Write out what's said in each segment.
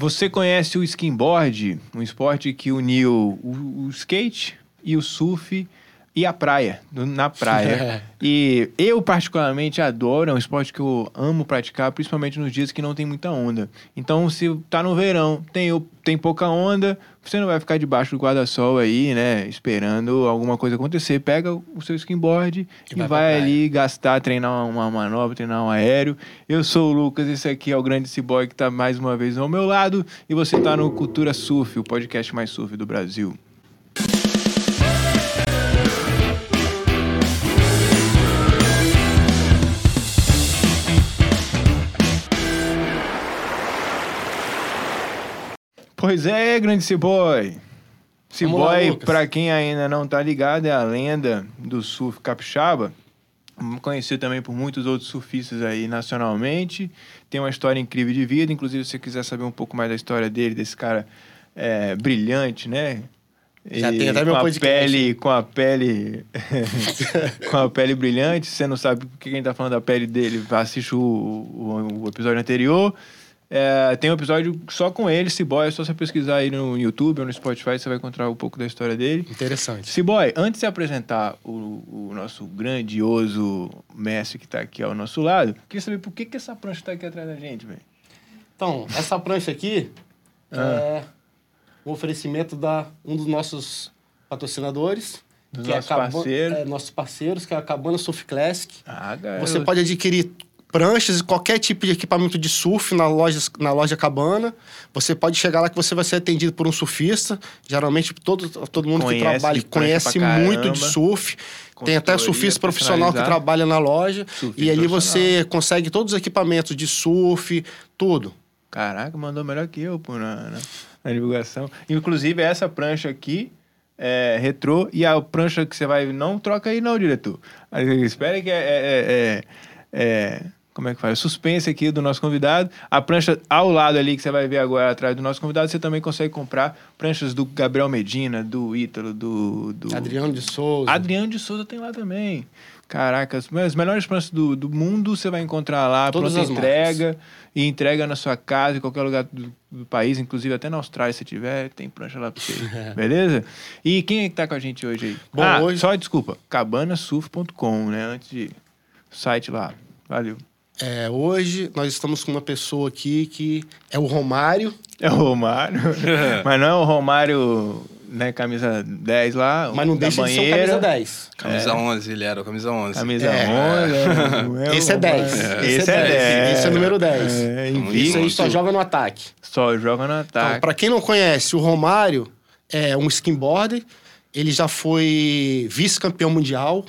Você conhece o skimboard, um esporte que uniu o, o skate e o surf e a praia, na praia. e eu, particularmente, adoro, é um esporte que eu amo praticar, principalmente nos dias que não tem muita onda. Então, se tá no verão, tem, tem pouca onda, você não vai ficar debaixo do guarda-sol aí, né, esperando alguma coisa acontecer. Pega o seu skimboard e, E vai vai, ali gastar, treinar uma manobra, treinar um aéreo. Eu sou o Lucas, esse aqui é o grande ciboy que tá mais uma vez ao meu lado. E você tá no Cultura Surf, o podcast mais surf do Brasil. Pois é, grande Ciboy. Ciboy, pra quem ainda não tá ligado, é a lenda do surf capixaba. Conhecido também por muitos outros surfistas aí nacionalmente. Tem uma história incrível de vida. Inclusive, se você quiser saber um pouco mais da história dele, desse cara é, brilhante, né? Já E tem até meu com a podcast. pele, com a pele, com a pele brilhante. Se você não sabe o que a gente tá falando da pele dele, assiste o, o, o episódio anterior. É, tem um episódio só com ele, Ciboy, é só você pesquisar aí no YouTube ou no Spotify, você vai encontrar um pouco da história dele. Interessante. Ciboy, antes de se apresentar o, o nosso grandioso mestre que tá aqui ao nosso lado, queria saber por que, que essa prancha tá aqui atrás da gente, velho. Então, essa prancha aqui é um oferecimento da um dos nossos patrocinadores. Dos que é a nossos Caba- parceiros. é, nossos parceiros, que é a Cabana Surf Classic. Ah, cara. Você pode adquirir pranchas e qualquer tipo de equipamento de surf na loja, na loja Cabana. Você pode chegar lá que você vai ser atendido por um surfista. Geralmente todo, todo mundo Conhece que trabalha conhece muito de surf. Tem até surfista profissional que trabalha na loja. E ali você consegue todos os equipamentos de surf, tudo. Caraca, mandou melhor que eu pô, na, na, na divulgação. Inclusive, essa prancha aqui é retrô e a prancha que você vai. Não troca aí, não, diretor. Espera que é. é, é, é- como é que fala? Suspense aqui do nosso convidado. A prancha ao lado ali que você vai ver agora atrás do nosso convidado, você também consegue comprar pranchas do Gabriel Medina, do Ítalo, do. do... Adriano de Souza. Adriano de Souza tem lá também. Caraca, as, melhores pranchas do, do mundo você vai encontrar lá, Todas pronta entrega. E entrega na sua casa, em qualquer lugar do, do país, inclusive até na Austrália, se tiver, tem prancha lá pra você. Beleza? E quem é que tá com a gente hoje aí? Bom, ah, hoje- só desculpa, cabanasurf.com, né? Antes de. Site lá. Valeu. É, hoje nós estamos com uma pessoa aqui que é o Romário. É o Romário. mas não é o Romário, né? Camisa 10 lá. Mas não da deixa de ser banheira. camisa 10. Camisa 11, ele era o camisa 11. Camisa É. 11. é, não é Esse é o 10. Romário. Esse Esse é é 10. 10. Esse é o número 10. É, Isso aí só joga no ataque. Só joga no Então, ataque. para quem não conhece, o Romário é um skimboarder. Ele já foi vice-campeão mundial,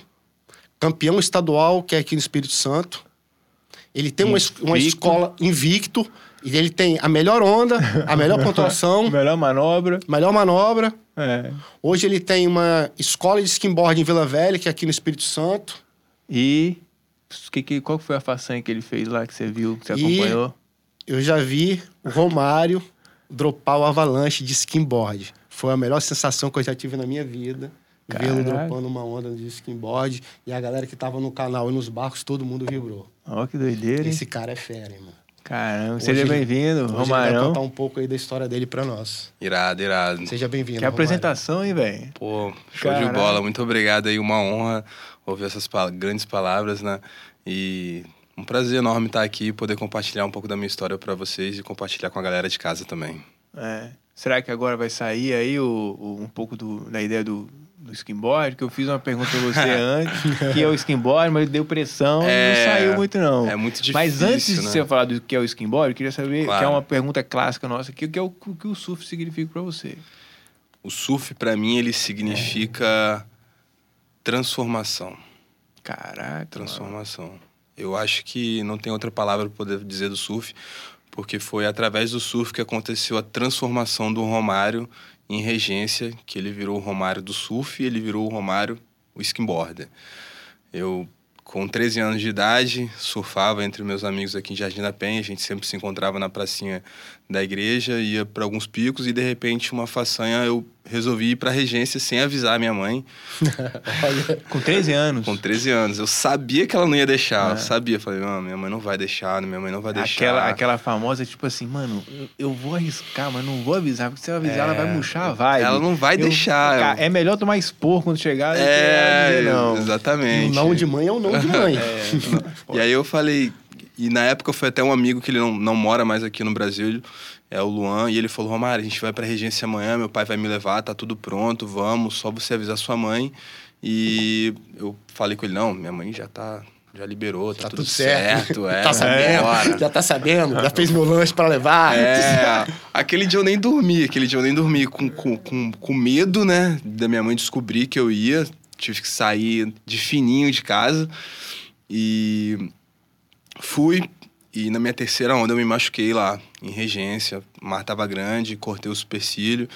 campeão estadual, que é aqui no Espírito Santo. Ele tem uma, uma escola invicto. E ele tem a melhor onda, a melhor pontuação, Melhor manobra. melhor manobra. É. Hoje ele tem uma escola de skimboard em Vila Velha, que é aqui no Espírito Santo. E que, que, qual foi a façanha que ele fez lá que você viu, que você E- acompanhou? Eu já vi o Romário dropar o avalanche de skimboard. Foi a melhor sensação que eu já tive na minha vida. Vê-lo dropando uma onda de skimboard. E a galera que tava no canal e nos barcos, todo mundo vibrou. Ó, que doideira, hein? Esse cara é fera, irmão. Caramba, Hoje seja bem-vindo, Hoje ele vai Romarão. contar um pouco aí da história dele pra nós. Irado, irado. Seja bem-vindo, Que Romário. apresentação, hein, velho? Pô, show Caralho. de bola. Muito obrigado aí, uma honra ouvir essas pa- grandes palavras, né? E um prazer enorme estar aqui e poder compartilhar um pouco da minha história para vocês e compartilhar com a galera de casa também. É. Será que agora vai sair aí o, o- um pouco do- da ideia do, do skimboard? Que eu fiz uma pergunta pra você antes, que é o skimboard, mas deu pressão e É, não saiu muito, não. é muito difícil, Mas antes de né? você falar do que é o skimboard, eu queria saber, Claro. que é uma pergunta clássica nossa aqui, o que é o, o que o surf significa pra você? O surf, para mim, ele significa transformação. Caraca, Transformação. Eu acho que não tem outra palavra para poder dizer do surf, porque foi através do surf que aconteceu a transformação do Romário em regência, que ele virou o Romário do surf e ele virou o Romário o skimboarder. Eu, com 13 anos de idade, surfava entre meus amigos aqui em Jardim da Penha, a gente sempre se encontrava na pracinha da igreja, ia para alguns picos e de repente uma façanha eu resolvi ir para regência sem avisar a minha mãe. Com 13 anos. Com 13 anos. Eu sabia que ela não ia deixar. É. Eu sabia. Falei, não, minha mãe não vai deixar, minha mãe não vai deixar. Aquela, aquela famosa, tipo assim, mano, eu, eu vou arriscar, mas não vou avisar, porque se eu avisar, ela vai É. murchar a vibe. Ela não vai Eu- deixar. Cara, é melhor tomar expor quando chegar do que É, dizer não. o exatamente. não de mãe é o não de mãe. E aí eu falei, e na época foi até um amigo que ele não, não mora mais aqui no Brasil, é o Luan, e ele falou, Romário, a gente vai pra regência amanhã, meu pai vai me levar, tá tudo pronto, vamos, só você avisar sua mãe. E eu falei com ele, não, minha mãe já tá, já liberou, tá, Tá tudo, tudo certo. certo. é, tá sabendo? Já tá sabendo? Já fez meu lanche pra levar? É, aquele dia eu nem dormi, aquele dia eu nem dormi com, com, com, com medo, né, da minha mãe descobrir que eu ia. Tive que sair de fininho de casa e fui. E na minha terceira onda eu me machuquei lá, em regência. O mar tava grande, cortei o supercílio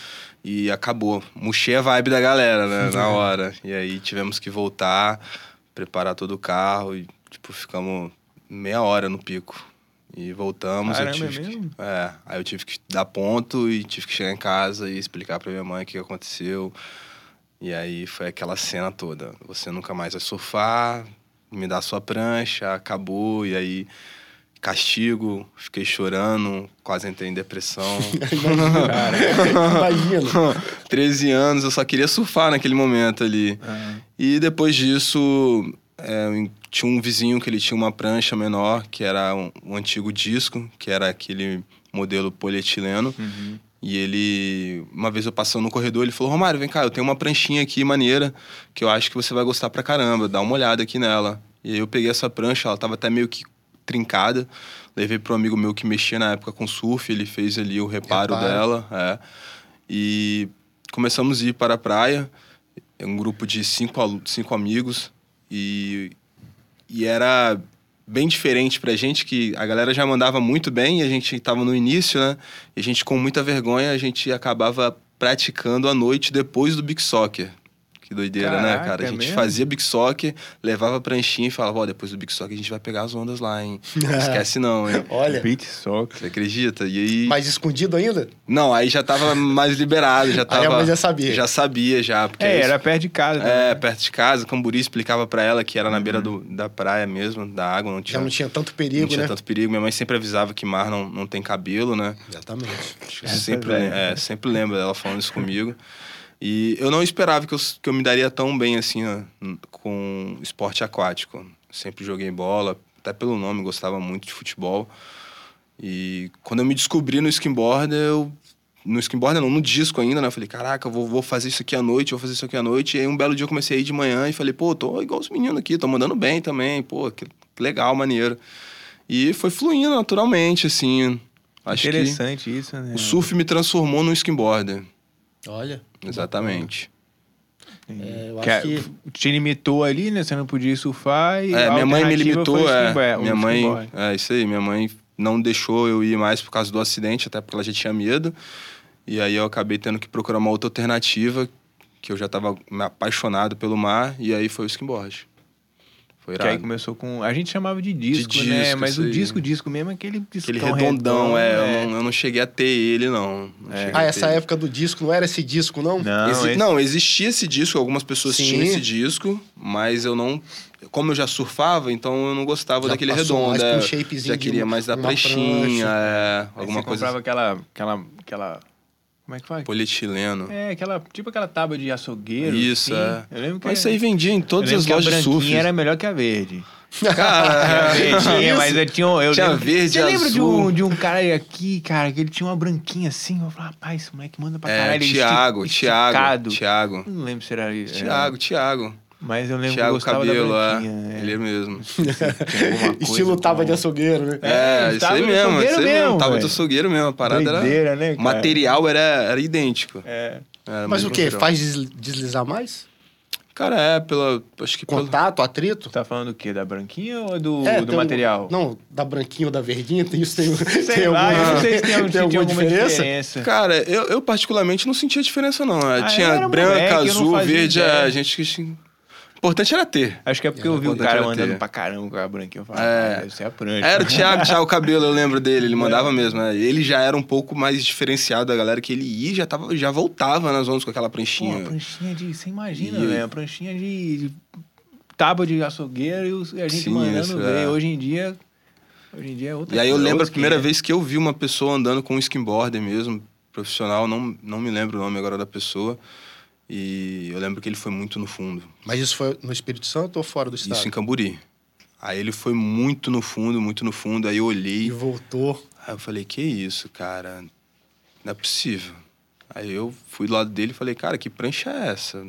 e acabou. Murchei a vibe da galera, né, na hora. E aí tivemos que voltar, preparar todo o carro e, tipo, ficamos meia hora no pico. E voltamos, Caramba, eu é tive que- mesmo? é, aí eu tive que dar ponto e tive que chegar em casa e explicar pra minha mãe o que aconteceu. E aí foi aquela cena toda. Você nunca mais vai surfar, me dá sua prancha, acabou. E aí, castigo, fiquei chorando, quase entrei em depressão. Imagina. 13 anos, eu só queria surfar naquele momento ali. Ah, E depois disso, é, tinha um vizinho que ele tinha uma prancha menor, que era um, um antigo disco, que era aquele modelo polietileno. uhum. E ele, uma vez eu passando no corredor, ele falou: Romário, vem cá, eu tenho uma pranchinha aqui maneira, que eu acho que você vai gostar pra caramba, dá uma olhada aqui nela. E aí eu peguei essa prancha, ela tava até meio que trincada. Levei pro amigo meu que mexia na época com surf, ele fez ali o reparo, Reparo. dela. É. E começamos a ir para a praia, um grupo de cinco, cinco amigos, e, e era bem diferente pra gente, que a galera já mandava muito bem, e a gente tava no início, né? E a gente, com muita vergonha, a gente acabava praticando à noite depois do Big Soccer. Que doideira, né, Caraca, cara? A é gente mesmo? fazia Big Soccer, levava a pranchinha e falava, ó, depois do Big Soccer a gente vai pegar as ondas lá, hein? Não esquece não, hein? Olha, Beat soccer. Você acredita? E aí... mas escondido ainda? Não, aí já tava mais liberado, já tava... Aí a mãe já sabia. Já sabia, já. Porque É, isso- era perto de casa. É, né? perto de casa, Camburi explicava pra ela que era na beira do, da praia mesmo, da água, não tinha, Já não tinha tanto não perigo, tinha né? tanto perigo. Minha mãe sempre avisava que mar não, não tem cabelo, né? Exatamente. Sempre, é é, sempre lembro dela falando isso comigo. E eu não esperava que eu, que eu me daria tão bem assim né, com esporte aquático. Sempre joguei bola, até pelo nome, gostava muito de futebol. E quando eu me descobri no skimboard, eu. No skimboard, não, no disco ainda, né? Eu falei, caraca, eu vou, vou fazer isso aqui à noite, vou fazer isso aqui à noite. E aí um belo dia eu comecei a ir de manhã e falei, pô, tô igual os meninos aqui, tô mandando bem também, pô, que legal, maneiro. E foi fluindo naturalmente, assim. Acho que Interessante isso, né? o surf me transformou num skimboarder. Olha. Exatamente. É, eu Que acho é- que... te limitou ali, né? Você não podia surfar e É, a minha mãe me limitou, é. o Minha mãe. É isso aí, minha mãe não deixou eu ir mais por causa do acidente, até porque ela já tinha medo. E aí eu acabei tendo que procurar uma outra alternativa, que eu já tava me apaixonado pelo mar, e aí foi o skimboard. Foi Que aí começou com. A gente chamava de disco, De né? disco, Mas isso o aí. disco, disco mesmo é aquele disco Aquele redondão, é, Eu, não, eu não cheguei a ter ele, não. Não É. Ah, essa época do disco não era esse disco, não? Não, Exi- esse- Não, existia esse disco, algumas pessoas Sim. tinham esse disco, mas eu não. Como eu já surfava, então eu não gostava Já daquele redondo. mais pra um é, shapezinho já queria mais da prancha. é, Aí alguma você coisa. comprava aquela, aquela, aquela. Como é que faz? Polietileno. É, aquela. Tipo aquela tábua de açougueiro. Isso, assim. é. Eu lembro que. Mas isso aí vendia em todas as a lojas de surf. era melhor que a verde. Cara, A verde tinha, mas eu tinha. Eu Tinha lembro- verde, Você lembra de um, de um cara aqui, cara, que ele tinha uma branquinha assim? Eu falava, rapaz, esse moleque manda pra é, caralho. Tiago, esti- Tiago, esticado. Tiago. Não lembro se era isso. Tiago, Tiago. Mas eu lembro Tiago que eu gostava Cabelo, da é. branquinha. é. Ele mesmo. Estilo tava de açougueiro, né? É, isso tava aí mesmo, isso aí mesmo. Tava de açougueiro mesmo, a parada Doideira, era... né, O material era, era idêntico. É. Era Mas o quê? material. Faz des- deslizar mais? Cara, é, pela... Acho que pelo... Contato, atrito? Tá falando do quê? Da branquinha ou do, É, do tem um- material? Não, da branquinha ou da verdinha, tem isso, tem, Sei tem lá, alguma, eu não sei se tem, tem tinha alguma alguma diferença? diferença. Cara, eu, eu particularmente não sentia diferença, não. É, Ah, Tinha branca, moleque, azul, verde, ideia. a gente que... importante era ter. Acho que é porque É, eu vi o cara ter. pra caramba com a branquinha. Eu falei, É. ah, deve ser a prancha. Era o Thiago, Thiago Cabelo, eu lembro dele, ele mandava mesmo, né? Ele já era um pouco mais diferenciado da galera que ele ia e já, tava, já voltava nas ondas com aquela Pô, pranchinha. a pranchinha de. Você imagina, velho? A pranchinha de, de tábua de açougueiro e a gente Sim, mandando isso, ver. é. Hoje em dia. Hoje em dia é outra E aí eu lembro a primeira é. vez que eu vi uma pessoa andando com um skimboarder mesmo, profissional, não, não me lembro o nome agora da pessoa. E eu lembro que ele foi muito no fundo. Mas isso foi no Espírito Santo ou fora do estado? Isso em Camburi. Aí ele foi muito no fundo, muito no fundo. Aí eu E olhei. voltou. Aí eu falei, que isso, cara? Não é possível. Aí eu fui do lado dele e falei, cara, que prancha é essa?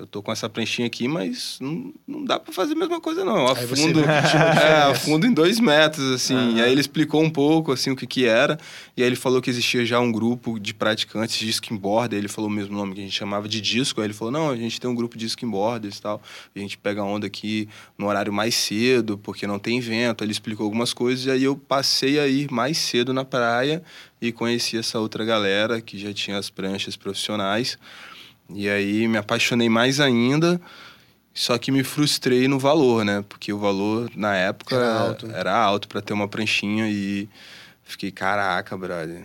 Eu tô com essa pranchinha aqui, mas não, não dá pra fazer a mesma coisa, não. Você Afundo, é, afundo em dois metros, assim. E aí ele explicou um pouco, assim, o que que era. E aí ele falou que existia já um grupo de praticantes de skimboard. Aí ele falou o mesmo nome que a gente chamava de disco. Aí ele falou, não, a gente tem um grupo de skimboarders e tal. A gente pega onda aqui no horário mais cedo, porque não tem vento. Aí ele explicou algumas coisas. E aí eu passei a ir mais cedo na praia e conheci essa outra galera que já tinha as pranchas profissionais. E aí me apaixonei mais ainda, só que me frustrei no valor, né? Porque o valor na época Era alto, era alto para ter uma pranchinha e fiquei, caraca, brother.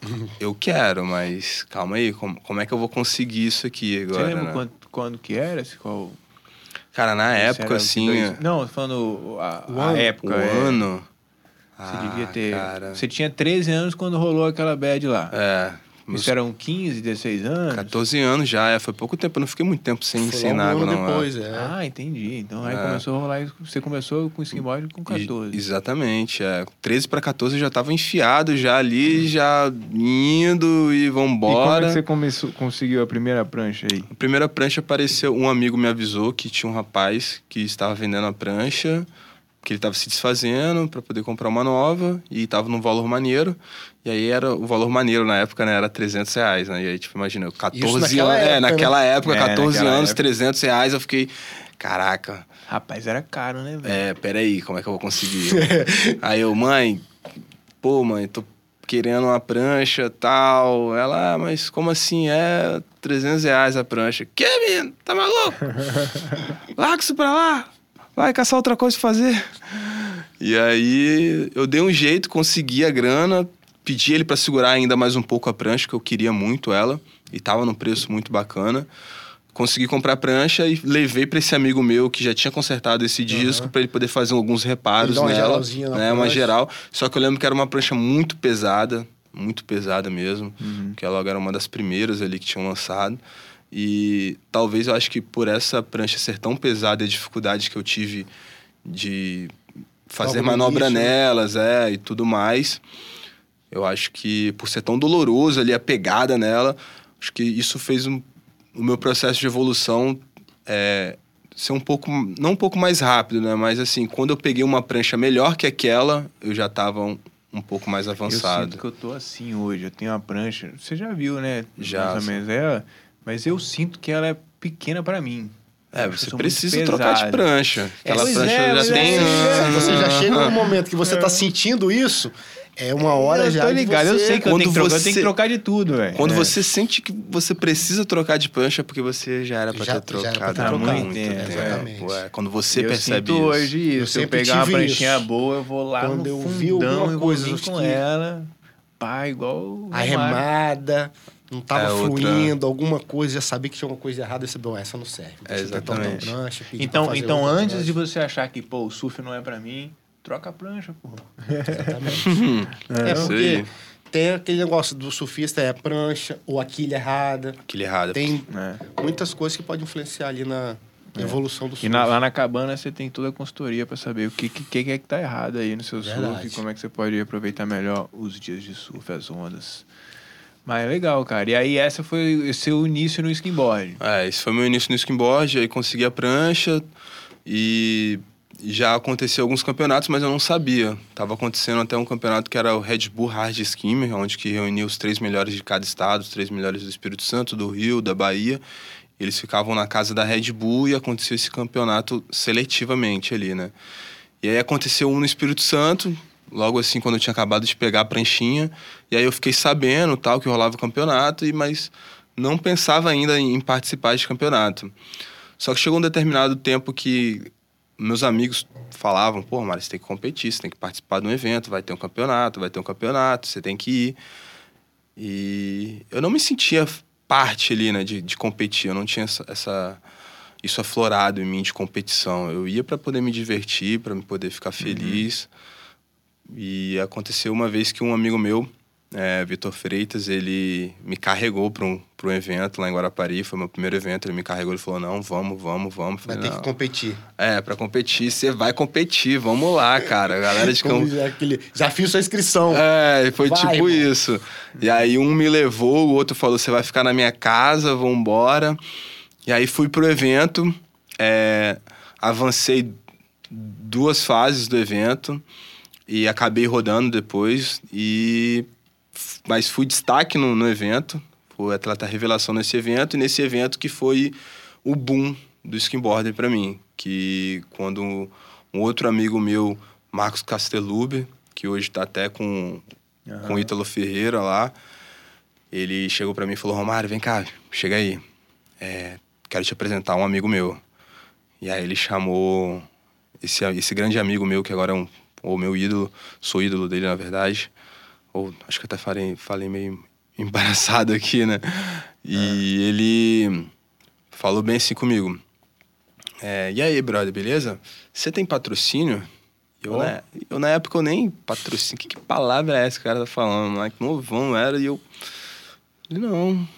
Eu quero, mas calma aí, como, como é que eu vou conseguir isso aqui Você agora? lembra né? quando, quando que era? Esse, qual, Cara, na se época, assim. dois- Não, falando a, O a ano. época. o é. ano. Você Ah, devia ter. Cara, Você tinha 13 anos quando rolou aquela bad lá. é. Meus Isso eram 15, 16 anos? 14 anos já, é, foi pouco tempo, eu não fiquei muito tempo sem, Foi sem um água, ano não. é. depois, é. Ah, entendi. Então aí É. começou a rolar. Você começou com skimboard com 14. E- exatamente, é. 13 para 14 eu já tava enfiado já ali, já indo e E como é vambora. que você começou, conseguiu a primeira prancha aí? A primeira prancha apareceu, um amigo me avisou que tinha um rapaz que estava vendendo a prancha, que ele estava se desfazendo para poder comprar uma nova e estava num valor maneiro. E aí era o valor maneiro na época, né? Era 300 reais, né? E aí, tipo, imagina, eu 14 naquela anos. época, é, né? naquela época, É, 14 naquela anos, época. 300 reais, eu fiquei, caraca, Rapaz, era caro, né, velho? é, peraí, como é que eu vou conseguir? aí eu, mãe, pô, mãe, tô querendo uma prancha tal. Ela, ah, mas como assim? É 300 reais a prancha. Que, menino? Tá maluco? Larga isso pra lá. Vai caçar outra coisa pra fazer. E aí eu dei um jeito, consegui a grana, pedi ele pra segurar ainda mais um pouco a prancha, que eu queria muito ela. E tava num preço muito bacana. Consegui comprar a prancha e levei pra esse amigo meu que já tinha consertado esse disco pra ele poder fazer alguns reparos uma nela, né, uma geral. Só que eu lembro que era uma prancha muito pesada, muito pesada mesmo, Uhum. que ela era uma das primeiras ali que tinham lançado. E talvez eu acho que por essa prancha ser tão pesada e a dificuldade que eu tive de fazer no manobra início, né? nelas, é, e tudo mais, eu acho que por ser tão doloroso ali a pegada nela, acho que isso fez um- o meu processo de evolução é, ser um pouco, não um pouco mais rápido, né? Mas assim, quando eu peguei uma prancha melhor que aquela, eu já estava um, um pouco mais Eu avançado. sinto que eu tô assim hoje. Eu tenho uma prancha. Você já viu, né? Já, Mais ou menos ela. Mas eu sinto que ela é pequena pra mim. É, Eu você precisa trocar de prancha. Aquela pois prancha é, já mas tem. é, Você já chega num momento que você tá sentindo isso, é uma hora eu já. tô de ligado, você... eu sei que eu Quando tenho que, trocar, eu você- tenho que trocar de tudo, velho. Quando É. você sente que você precisa trocar de prancha, é porque você já era pra Já- ter já era trocado pra ter trocado. muito É, tempo. exatamente. Ué, quando você eu percebe isso. hoje isso. Eu Se eu pegar uma pranchinha isso. boa, eu vou lá Quando no eu vi fundão alguma e vou coisa com que- ela. Pá, igual... o A Romário. remada, não tava É, outra- fluindo, alguma coisa, já sabia que tinha uma coisa errada, e você, bom, essa não serve. É, eu outra exatamente. prancha, Então, então outra antes de prancha. você achar que, pô, o surf não é pra mim, troca a prancha, pô. Exatamente. É Isso porque tem aquele negócio do surfista, é a prancha ou a quilha errada. Aquele errado. Tem É. muitas coisas que podem influenciar ali na evolução do surf. E na- lá na cabana você tem toda a consultoria pra saber o que, que, que é que tá errado aí no seu surf Verdade. e como é que você pode aproveitar melhor os dias de surf, as ondas. Mas é legal, cara. E aí essa foi o seu início no skimboard. É, esse foi meu início no skimboard, aí consegui a prancha e já aconteceu alguns campeonatos, mas eu não sabia. Tava acontecendo até um campeonato que era o Red Bull Hard Skimmer, onde que reunia os três melhores de cada estado, os três melhores do Espírito Santo, do Rio, da Bahia. Eles ficavam na casa da Red Bull e acontecia esse campeonato seletivamente ali, né? E aí aconteceu um no Espírito Santo, logo assim quando eu tinha acabado de pegar a pranchinha, e aí eu fiquei sabendo tal que rolava o campeonato, e mas não pensava ainda em participar de campeonato. Só que chegou um determinado tempo que meus amigos falavam, pô, Mário, você tem que competir, você tem que participar de um evento, vai ter um campeonato, vai ter um campeonato, você tem que ir. E eu não me sentia parte ali, né, de, de competir, eu não tinha essa, essa isso aflorado em mim de competição. Eu ia para poder me divertir, para me poder ficar feliz. Uhum. E aconteceu uma vez que um amigo meu, é, Vitor Freitas, ele me carregou para um, um evento lá em Guarapari, foi meu primeiro evento, ele me carregou, e falou, não, vamos, vamos, vamos. Falei, vai ter que competir. É, para competir, você vai competir, vamos lá, cara. A galera de campo... já, aquele... já fiz sua inscrição. É, foi vai, tipo irmão. isso. E aí um me levou, o outro falou, você vai ficar na minha casa, vambora. E aí fui pro evento, é, avancei duas fases do evento e acabei rodando depois e mas fui destaque no, no evento, fui atleta revelação nesse evento, e nesse evento que foi o boom do skimboarder para mim, que quando um outro amigo meu, Marcos Castelube, que hoje está até com, uhum. com Ítalo Ferreira lá, ele chegou para mim e falou, Romário, vem cá, chega aí, é, quero te apresentar um amigo meu. E aí ele chamou esse, esse grande amigo meu, que agora é um, o meu ídolo, sou ídolo dele, na verdade, ou acho que até falei, falei meio embaraçado aqui, né? E é. ele falou bem assim comigo. É, e aí, brother, beleza? Você tem patrocínio? Eu, oh. na, eu, na época, eu nem patrocínio. Que, que palavra é essa que o cara tá falando? Lá, que novão era. E eu. Ele, não. O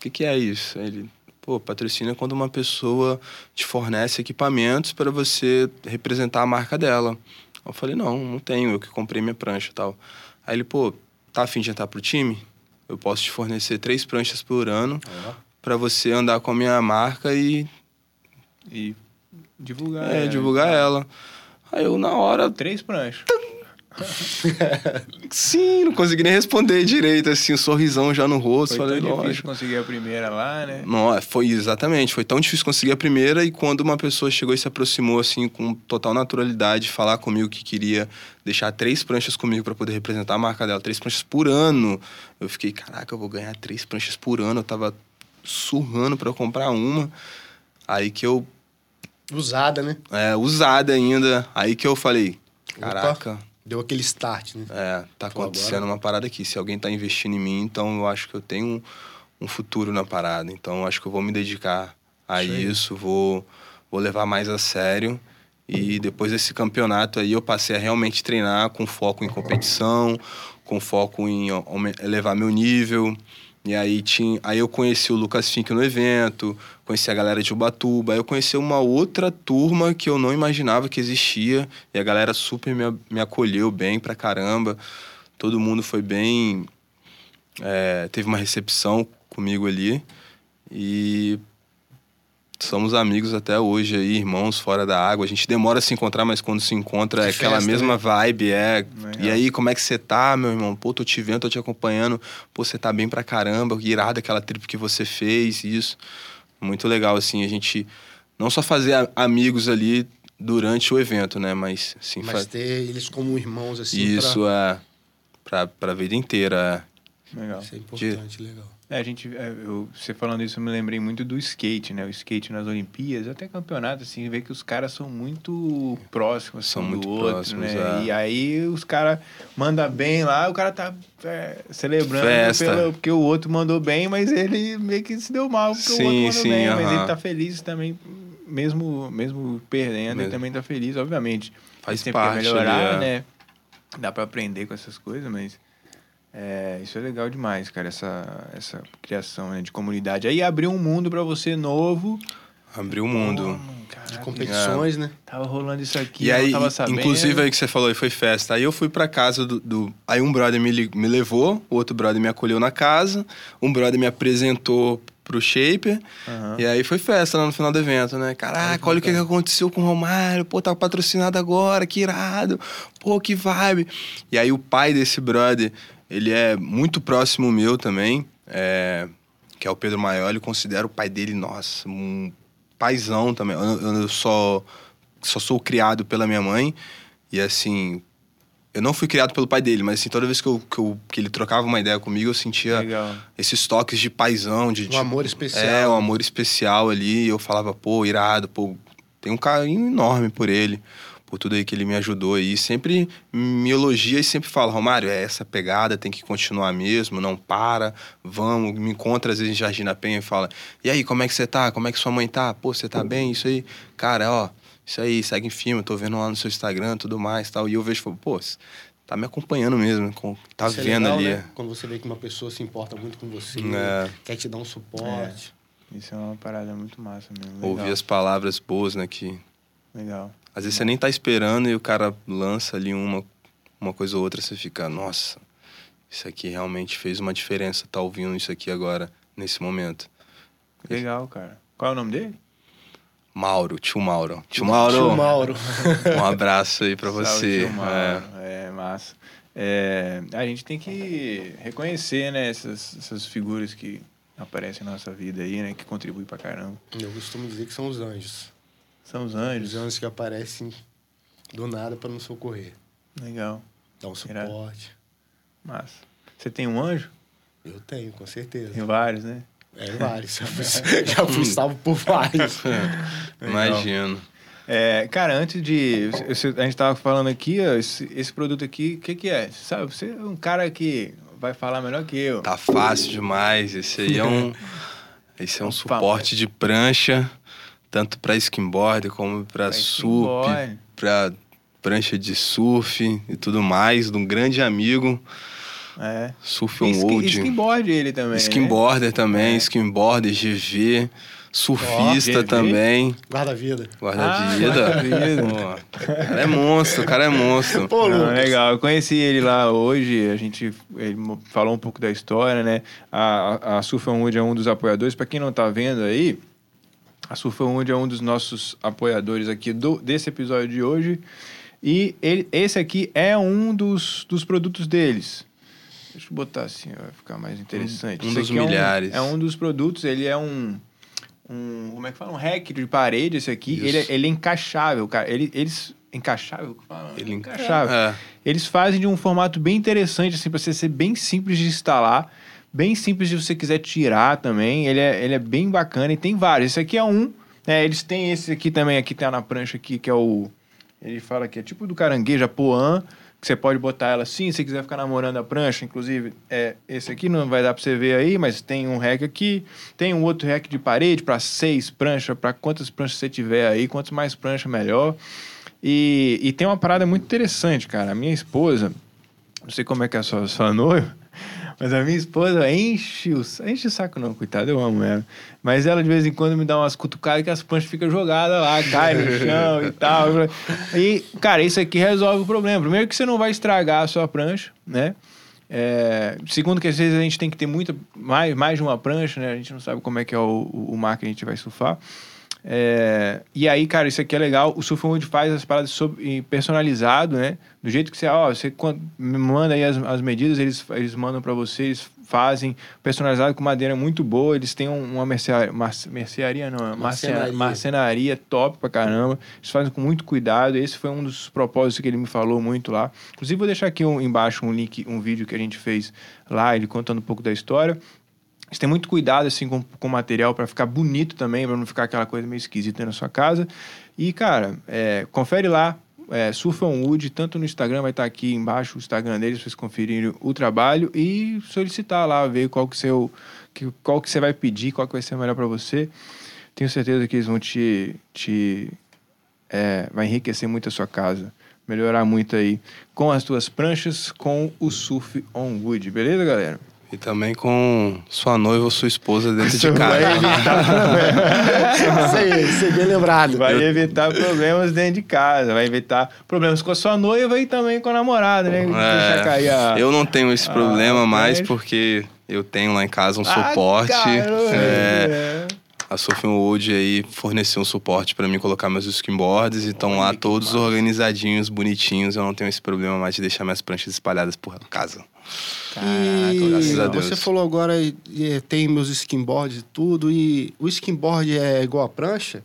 que, que é isso? Ele. Pô, patrocínio é quando uma pessoa te fornece equipamentos para você representar a marca dela. Eu falei, não, não tenho, eu que comprei minha prancha e tal. Aí ele, pô, tá afim de entrar pro time? Eu posso te fornecer três pranchas por ano uhum. para você andar com a minha marca e. E divulgar. É, ela. divulgar ela. Aí eu, na hora. Três pranchas. Sim, não consegui nem responder direito, assim, um sorrisão já no rosto. Foi falei, tão difícil conseguir a primeira lá, né? Não, foi exatamente, foi tão difícil conseguir a primeira e quando uma pessoa chegou e se aproximou, assim, com total naturalidade, falar comigo que queria deixar três pranchas comigo para poder representar a marca dela, três pranchas por ano. Eu fiquei, caraca, eu vou ganhar três pranchas por ano. Eu tava surrando para comprar uma. Aí que eu. Usada, né? É, usada ainda. Aí que eu falei, caraca. Opa Deu aquele start, né? É, tá acontecendo agora... uma parada aqui. Se alguém tá investindo em mim, então eu acho que eu tenho um, um futuro na parada. Então eu acho que eu vou me dedicar a Sei. isso, vou, vou levar mais a sério. E depois desse campeonato aí eu passei a realmente treinar com foco em competição, com foco em elevar meu nível. E aí, tinha, aí eu conheci o Lucas Fink no evento, conheci a galera de Ubatuba, aí eu conheci uma outra turma que eu não imaginava que existia, e a galera super me, me acolheu bem pra caramba. Todo mundo foi bem. É, teve uma recepção comigo ali. E somos amigos até hoje aí, irmãos fora da água. A gente demora a se encontrar, mas quando se encontra é, é aquela festa, mesma né? vibe, é. E aí, como é que você tá, meu irmão? Pô, tô te vendo, tô te acompanhando. Pô, você tá bem pra caramba, irado aquela trip que você fez, isso. Muito legal, assim, a gente não só fazer amigos ali durante o evento, né? Mas sim, Mas ter eles como irmãos, assim. Isso, pra... é. Pra, pra vida inteira. É. Legal. Isso é importante, de... legal. É, a gente, é, eu, você falando isso, eu me lembrei muito do skate, né? O skate nas Olimpíadas, até campeonato, assim, vê que os caras são muito próximos assim, são muito outro, próximos, né? É. E aí os caras mandam bem lá, o cara tá é, celebrando pelo, porque o outro mandou bem, mas ele meio que se deu mal porque sim, o outro mandou sim, bem. Uh -huh. Mas ele tá feliz também, mesmo, mesmo perdendo, mesmo. ele também tá feliz, obviamente. Faz parte melhorar, é. né? Dá pra aprender com essas coisas, mas... É, isso é legal demais, cara, essa, essa criação né, de comunidade. Aí abriu um mundo para você novo. Abriu um mundo. Caraca, de competições, é. né? Tava rolando isso aqui, e aí, tava sabendo. Inclusive aí que você falou, aí foi festa. Aí eu fui pra casa do, do... Aí um brother me, me levou, o outro brother me acolheu na casa, um brother me apresentou pro Shaper. Uhum. E aí foi festa lá no final do evento, né? Caraca, olha o que, que aconteceu com o Romário. Pô, tá patrocinado agora, que irado. Pô, que vibe. E aí o pai desse brother ele é muito próximo meu também, é, que é o Pedro Maioli. Considero o pai dele, nossa, um paizão também. Eu, eu só, só sou criado pela minha mãe. E assim, Eu não fui criado pelo pai dele, mas assim, toda vez que, eu, que, eu, que ele trocava uma ideia comigo, eu sentia Legal. esses toques de paizão, de. Um tipo, amor especial. É, um amor especial ali. E eu falava, pô, irado, pô, tem um carinho enorme por ele, por tudo aí que ele me ajudou aí. Sempre me elogia e sempre fala, Romário, é essa pegada, tem que continuar mesmo, não para, vamos. Me encontra às vezes em Jardim da Penha e fala, e aí, como é que você tá? Como é que sua mãe tá? Pô, você tá bem? Isso aí. Cara, ó, isso aí, segue em filme, eu tô vendo lá no seu Instagram, tudo mais tal. E eu vejo, falo, pô, tá me acompanhando mesmo, tá Isso é vendo legal, ali. né? Quando você vê que uma pessoa se importa muito com você, É. quer te dar um suporte. Isso é uma parada muito massa mesmo. Ouvir Legal. as palavras boas, né, que Legal. Às vezes você nem tá esperando e o cara lança ali uma, uma coisa ou outra, você fica, nossa, isso aqui realmente fez uma diferença, tá ouvindo isso aqui agora, nesse momento. Legal, cara. Qual é o nome dele? Mauro, tio Mauro. Tio Mauro, Tio Mauro. um abraço aí pra Salve, você. tio Mauro. É. É, massa. É, a gente tem que reconhecer, né, essas, essas figuras que aparecem na nossa vida aí, né, que contribuem pra caramba. Eu costumo dizer que são os anjos. São os Os anjos. anjos que aparecem do nada para nos socorrer. Legal. Dar um Irado. suporte. Massa. Você tem um anjo? Eu tenho, com certeza. Tem vários, né? É, vários. Já fui, fui salvo por vários. Imagino. É, cara, antes de. A gente tava falando aqui, ó, esse, esse produto aqui, o que, que é? Sabe, você é um cara que vai falar melhor que eu. Tá fácil demais. Esse aí é um. Esse é Um suporte de prancha, tanto pra skimboard como pra Pra sup, pra prancha de surf e tudo mais, de um grande amigo, É. Surf E on skin- Wood. Skimboard ele também. né? Skimboarder também, É. skimboarder, GV, surfista GV. também, Guarda-vida. guarda-vida. Ah, guarda-vida. Pô, o cara é monstro, o cara é monstro. Pô, Não, legal. Eu conheci ele lá hoje, a gente ele falou um pouco da história, né? A, a, a Surf on Wood é um dos apoiadores. Para quem não tá vendo aí, a Surf on Wood é um dos nossos apoiadores aqui do, desse episódio de hoje. E ele, esse aqui é um dos, dos produtos deles. Deixa eu botar assim, vai ficar mais interessante. Um Esse dos aqui é milhares. É um, dos produtos, ele é um, um. Como é que fala? Um rack de parede, esse aqui. Ele, é- Isso. ele é encaixável, cara. Ele, eles. Encaixável? Ele encaixável. É. Eles fazem de um formato bem interessante, assim, pra você ser bem simples de instalar. Bem simples se você quiser tirar também. Ele é, ele é bem bacana e tem vários. Esse aqui é um. né? eles têm esse aqui também, aqui tá na prancha aqui, que é o. Ele fala que é tipo do caranguejo, a Poan, que você pode botar ela assim, se quiser ficar namorando a prancha. Inclusive, é, esse aqui não vai dar pra você ver aí, mas tem um rack aqui. Tem um outro rack de parede para seis pranchas, para quantas pranchas você tiver aí. Quanto mais prancha, melhor. E, e tem uma parada muito interessante, cara. A minha esposa, não sei como é que é a sua, sua noiva, mas a minha esposa enche o, enche o saco, não, coitado, eu amo ela. Mas ela de vez em quando me dá umas cutucadas que as pranchas ficam jogadas lá, caem no chão e tal. E, cara, isso aqui resolve o problema. Primeiro que você não vai estragar a sua prancha, né? É, segundo que às vezes a gente tem que ter muita, mais, mais de uma prancha, né? A gente não sabe como é que é o, o, o mar que a gente vai surfar. É, e aí, cara, isso aqui é legal. O Surf Wood faz as paradas sob- e personalizado, né? Do jeito que você, ó, você manda aí as, as medidas, eles, eles mandam para você, eles fazem personalizado com madeira muito boa. Eles têm um- uma mercearia, mercearia não, marcenaria. Marcenaria. marcenaria top pra caramba. Eles fazem com muito cuidado. Esse foi um dos propósitos que ele me falou muito lá. Inclusive, vou deixar aqui um- embaixo um link, um vídeo que a gente fez lá, ele contando um pouco da história. Eles têm muito cuidado assim com, o material para ficar bonito também, para não ficar aquela coisa meio esquisita na sua casa. E, cara, é, confere lá, é, Surf on Wood, tanto no Instagram, vai estar aqui embaixo o Instagram deles, para vocês conferirem o trabalho e solicitar lá, ver qual que, seu, que, qual que você vai pedir, qual que vai ser melhor para você. Tenho certeza que eles vão te... te é, vai enriquecer muito a sua casa, melhorar muito aí com as tuas pranchas, com o Surf on Wood, beleza, galera? E também com sua noiva ou sua esposa dentro de Vai casa. Isso aí, isso aí, bem lembrado. Vai evitar problemas dentro de casa, vai evitar problemas com a sua noiva e também com a namorada, né? Deixa cair a... É, eu não tenho esse Ah, problema mais mas- porque eu tenho lá em casa um Ah, suporte. caramba, é, é. A Surfing Wood aí forneceu um suporte pra mim colocar meus skimboards e estão lá todos massa. organizadinhos, bonitinhos. Eu não tenho esse problema mais de deixar minhas pranchas espalhadas por casa. Caraca, graças a E Deus. você falou agora, tem meus skimboards e tudo, e o skimboard é igual a prancha.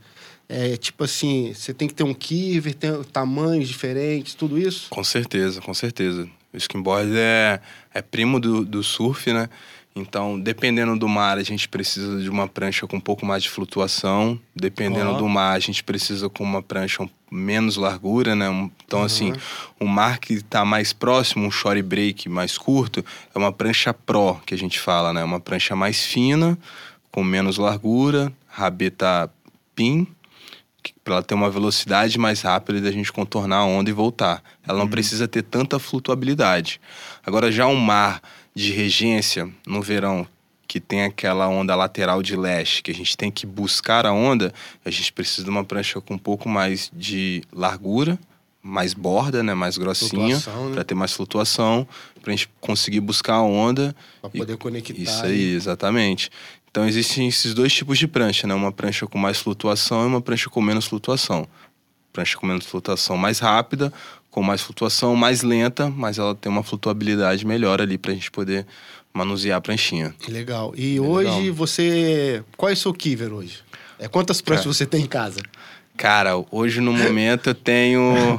É tipo assim, você tem que ter um kiver, tem tamanhos diferentes, tudo isso? Com certeza, com certeza. O skimboard é, é primo do, do surf, né? Então, dependendo do mar, a gente precisa de uma prancha com um pouco mais de flutuação. Dependendo Ó. do mar, a gente precisa com uma prancha um- menos largura, né? Então, Uhum. assim, um mar que está mais próximo, um shore break mais curto, é uma prancha pro, que a gente fala, né? Uma prancha mais fina, com menos largura, rabeta pin, para ela ter uma velocidade mais rápida da gente contornar a onda e voltar. Ela não precisa ter tanta flutuabilidade. Agora, já um mar de regência no verão, que tem aquela onda lateral de leste, que a gente tem que buscar a onda, a gente precisa de uma prancha com um pouco mais de largura, mais borda, né, mais grossinha, né? para ter mais flutuação, para a gente conseguir buscar a onda Pra e- poder conectar. isso aí, exatamente. Então existem esses dois tipos de prancha, né? Uma prancha com mais flutuação e uma prancha com menos flutuação. Prancha com menos flutuação mais rápida, com mais flutuação mais lenta, mas ela tem uma flutuabilidade melhor ali pra gente poder manusear a pranchinha. Que Legal. E É hoje legal. você. Qual é o seu kiver hoje? É, quantas pranchas Cara. você tem em casa? Cara, hoje no momento eu tenho.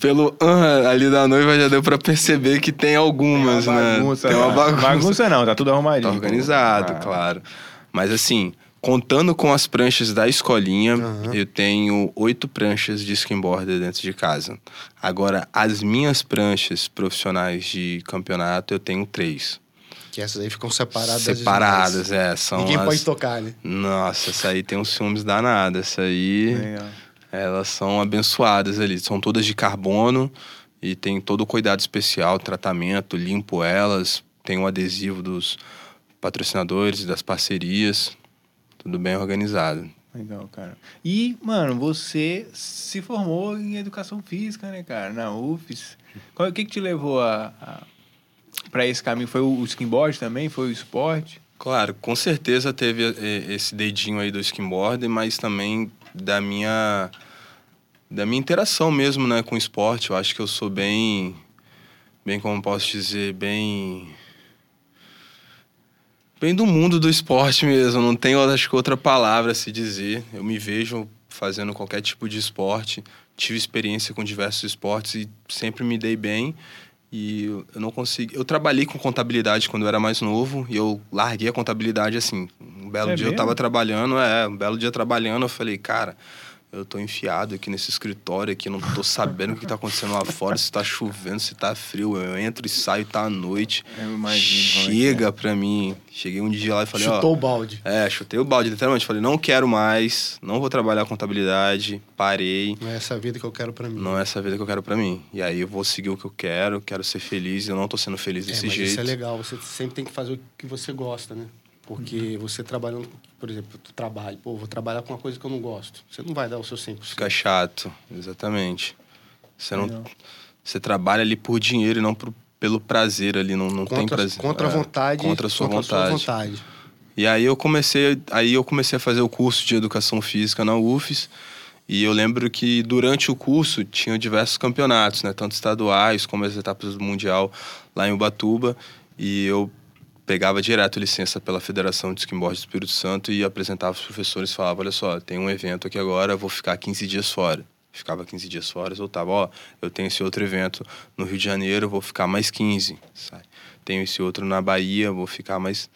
Pelo ah ali da noiva já deu pra perceber que tem algumas, né? bagunça, tem uma né? bagunça. Bagunça não, tá tudo arrumadinho. Tá organizado, Ah. claro. Mas assim, contando com as pranchas da escolinha, Aham. eu tenho oito pranchas de skimboarder dentro de casa. Agora, as minhas pranchas profissionais de campeonato, eu tenho três. Que essas aí ficam separadas. das Separadas, demais. é. São Ninguém as... pode tocar, né? Nossa, essa aí tem uns ciúmes danados. Essa aí, Legal. elas são abençoadas ali. São todas de carbono e tem todo o cuidado especial, tratamento, limpo elas. Tem o adesivo dos patrocinadores, das parcerias. Tudo bem organizado. Legal, cara. E, mano, você se formou em educação física, né, cara? Na UFES. O que, que te levou a, a para esse caminho? Foi o, o skimboard também? Foi o esporte? Claro, com certeza teve eh, esse dedinho aí do skimboard, mas também da minha da minha interação mesmo, né, com o esporte. Eu acho que eu sou bem bem como posso dizer, bem bem do mundo do esporte mesmo, não tenho acho que outra palavra a se dizer. Eu me vejo fazendo qualquer tipo de esporte, tive experiência com diversos esportes e sempre me dei bem. E eu eu não consigo. Eu trabalhei com contabilidade quando eu era mais novo e eu larguei a contabilidade assim. Um belo É dia eu mesmo? tava trabalhando, é, um belo dia trabalhando, eu falei, cara, eu tô enfiado aqui nesse escritório aqui, não tô sabendo o que tá acontecendo lá fora, se tá chovendo, se tá frio. Eu entro e saio, tá à noite. Eu imagino é que Chega pra mim. Cheguei um dia lá e falei, ó. Chutou o balde. É, chutei o balde, literalmente. Falei, não quero mais, não vou trabalhar contabilidade, parei. Não é essa vida que eu quero pra mim. Não é essa vida que eu quero pra mim. E aí eu vou seguir o que eu quero, quero ser feliz, e eu não tô sendo feliz É, desse mas jeito. isso é legal. Você sempre tem que fazer o que você gosta, né? Porque você trabalhando, por exemplo, tu trabalha, pô, vou trabalhar com uma coisa que eu não gosto. Você não vai dar o seu 100%. Fica chato, exatamente. Você não. Legal. Você trabalha ali por dinheiro e não por- pelo prazer ali, não, não tem contra, prazer. contra a É, vontade. Contra a sua contra vontade. vontade. E aí eu comecei, aí eu comecei a fazer o curso de educação física na UFES. E eu lembro que durante o curso tinha diversos campeonatos, né, tanto estaduais como as etapas do mundial lá em Ubatuba, e eu pegava direto licença pela Federação de Skimboard do Espírito Santo e apresentava os professores, falava, olha só, tem um evento aqui agora, vou ficar 15 dias fora. Ficava 15 dias fora, voltava, ó, eu tenho esse outro evento no Rio de Janeiro, vou ficar mais 15. Sai. Tenho esse outro na Bahia, vou ficar mais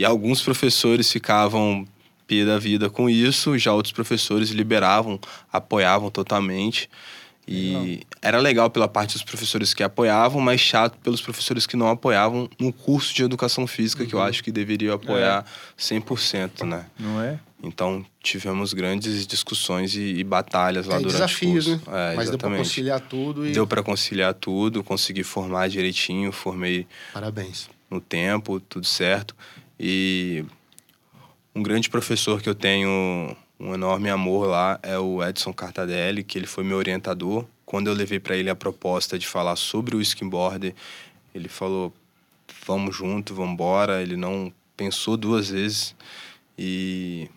e alguns professores ficavam pé da vida com isso, já outros professores liberavam, apoiavam totalmente. E era legal pela parte dos professores que apoiavam, mas chato pelos professores que não apoiavam no curso de educação física, que eu acho que deveria apoiar 100%, né? Não é? Então, tivemos grandes discussões e, e batalhas lá durante desafios, o né? curso. É, Mas deu pra exatamente. conciliar tudo e. Deu para conciliar tudo, consegui formar direitinho, formei Parabéns. no tempo, tudo certo. E um grande professor que eu tenho um enorme amor lá é o Edson Cartadelli, que ele foi meu orientador. Quando eu levei para ele a proposta de falar sobre o skimboard, ele falou: "Vamos junto, vamos embora". Ele não pensou duas vezes e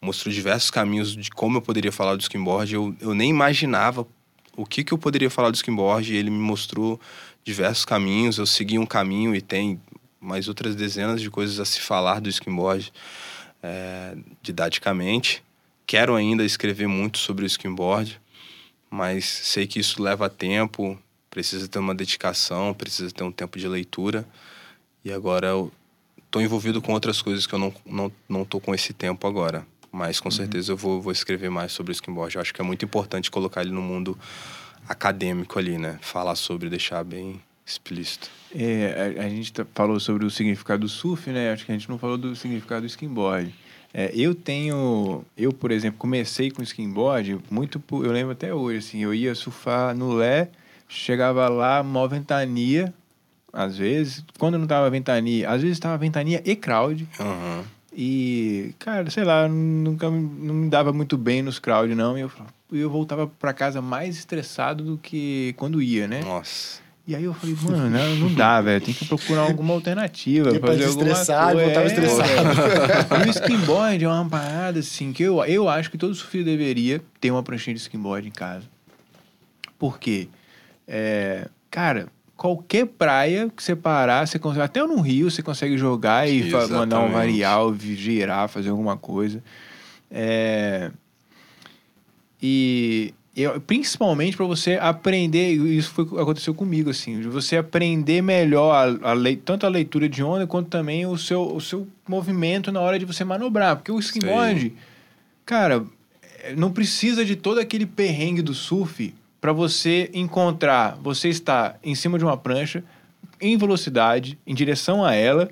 mostrou diversos caminhos de como eu poderia falar do skimboard. Eu, eu nem imaginava o que, que eu poderia falar do skimboard e ele me mostrou diversos caminhos. Eu segui um caminho e tem mais outras dezenas de coisas a se falar do skimboard é, didaticamente. Quero ainda escrever muito sobre o skimboard, mas sei que isso leva tempo, precisa ter uma dedicação, precisa ter um tempo de leitura. E agora eu tô envolvido com outras coisas que eu não, não, não tô com esse tempo agora. Mas com uhum. certeza eu vou, vou escrever mais sobre o skimboard. Eu acho que é muito importante colocar ele no mundo acadêmico ali, né? Falar sobre, deixar bem explícito. É, a, a, gente tá, falou sobre o significado do surf, né? Acho que a gente não falou do significado do skimboard. É, eu tenho, eu por exemplo, comecei com skimboard muito, eu lembro até hoje, assim, eu ia surfar no Lé, chegava lá, mó ventania, às vezes, quando não tava ventania, às vezes tava ventania e crowd. Uhum. E, cara, sei lá, nunca não me dava muito bem nos crowd, não. E eu, eu voltava para casa mais estressado do que quando ia, né? Nossa. E aí eu falei, mano, não, não dá, velho. Tem que procurar alguma alternativa. E fazer estressar, alguma coisa. estressado. É. e o skimboard é uma parada, assim, que eu, eu acho que todo surfista deveria ter uma pranchinha de skimboard em casa. Por quê? É, cara, qualquer praia que você parar, você consegue, até no rio você consegue jogar e Exatamente. mandar um varial, girar, fazer alguma coisa. É... E eu, principalmente para você aprender, isso foi, aconteceu comigo, assim, de você aprender melhor a, a lei, tanto a leitura de onda quanto também o seu, o seu movimento na hora de você manobrar. Porque o skimboard, cara, não precisa de todo aquele perrengue do surf para você encontrar, você está em cima de uma prancha, em velocidade, em direção a ela,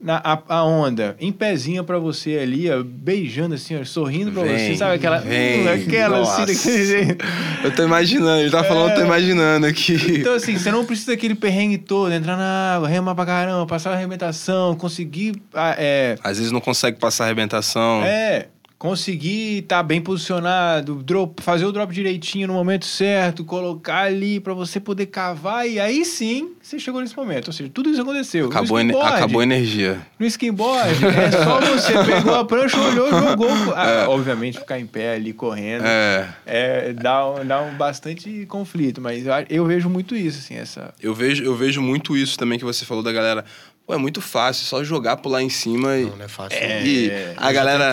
na, a, a onda em pezinha para você ali, ó, beijando assim, ó, sorrindo para você, sabe aquela, vem, hum, aquela assim, daquele jeito. Eu tô imaginando, ele tá falando, é, eu tô é. imaginando aqui. Então assim, você não precisa daquele perrengue todo, entrar na água, remar pra caramba, passar a arrebentação, conseguir, ah, é... Às vezes não consegue passar a arrebentação. É, conseguir estar tá bem posicionado, drop, fazer o drop direitinho no momento certo, colocar ali para você poder cavar e aí sim você chegou nesse momento. Ou seja, tudo isso aconteceu. Acabou, acabou a energia. No skimboard, é só você pegou a prancha, olhou, jogou. Ah, é. Obviamente, ficar em pé ali correndo é. é dá, um, dá um bastante conflito, mas eu, eu vejo muito isso, assim, essa. Eu vejo, eu vejo muito isso também que você falou da galera. Pô, é muito fácil, só jogar pular em cima e. Não, não é fácil. É, e a galera.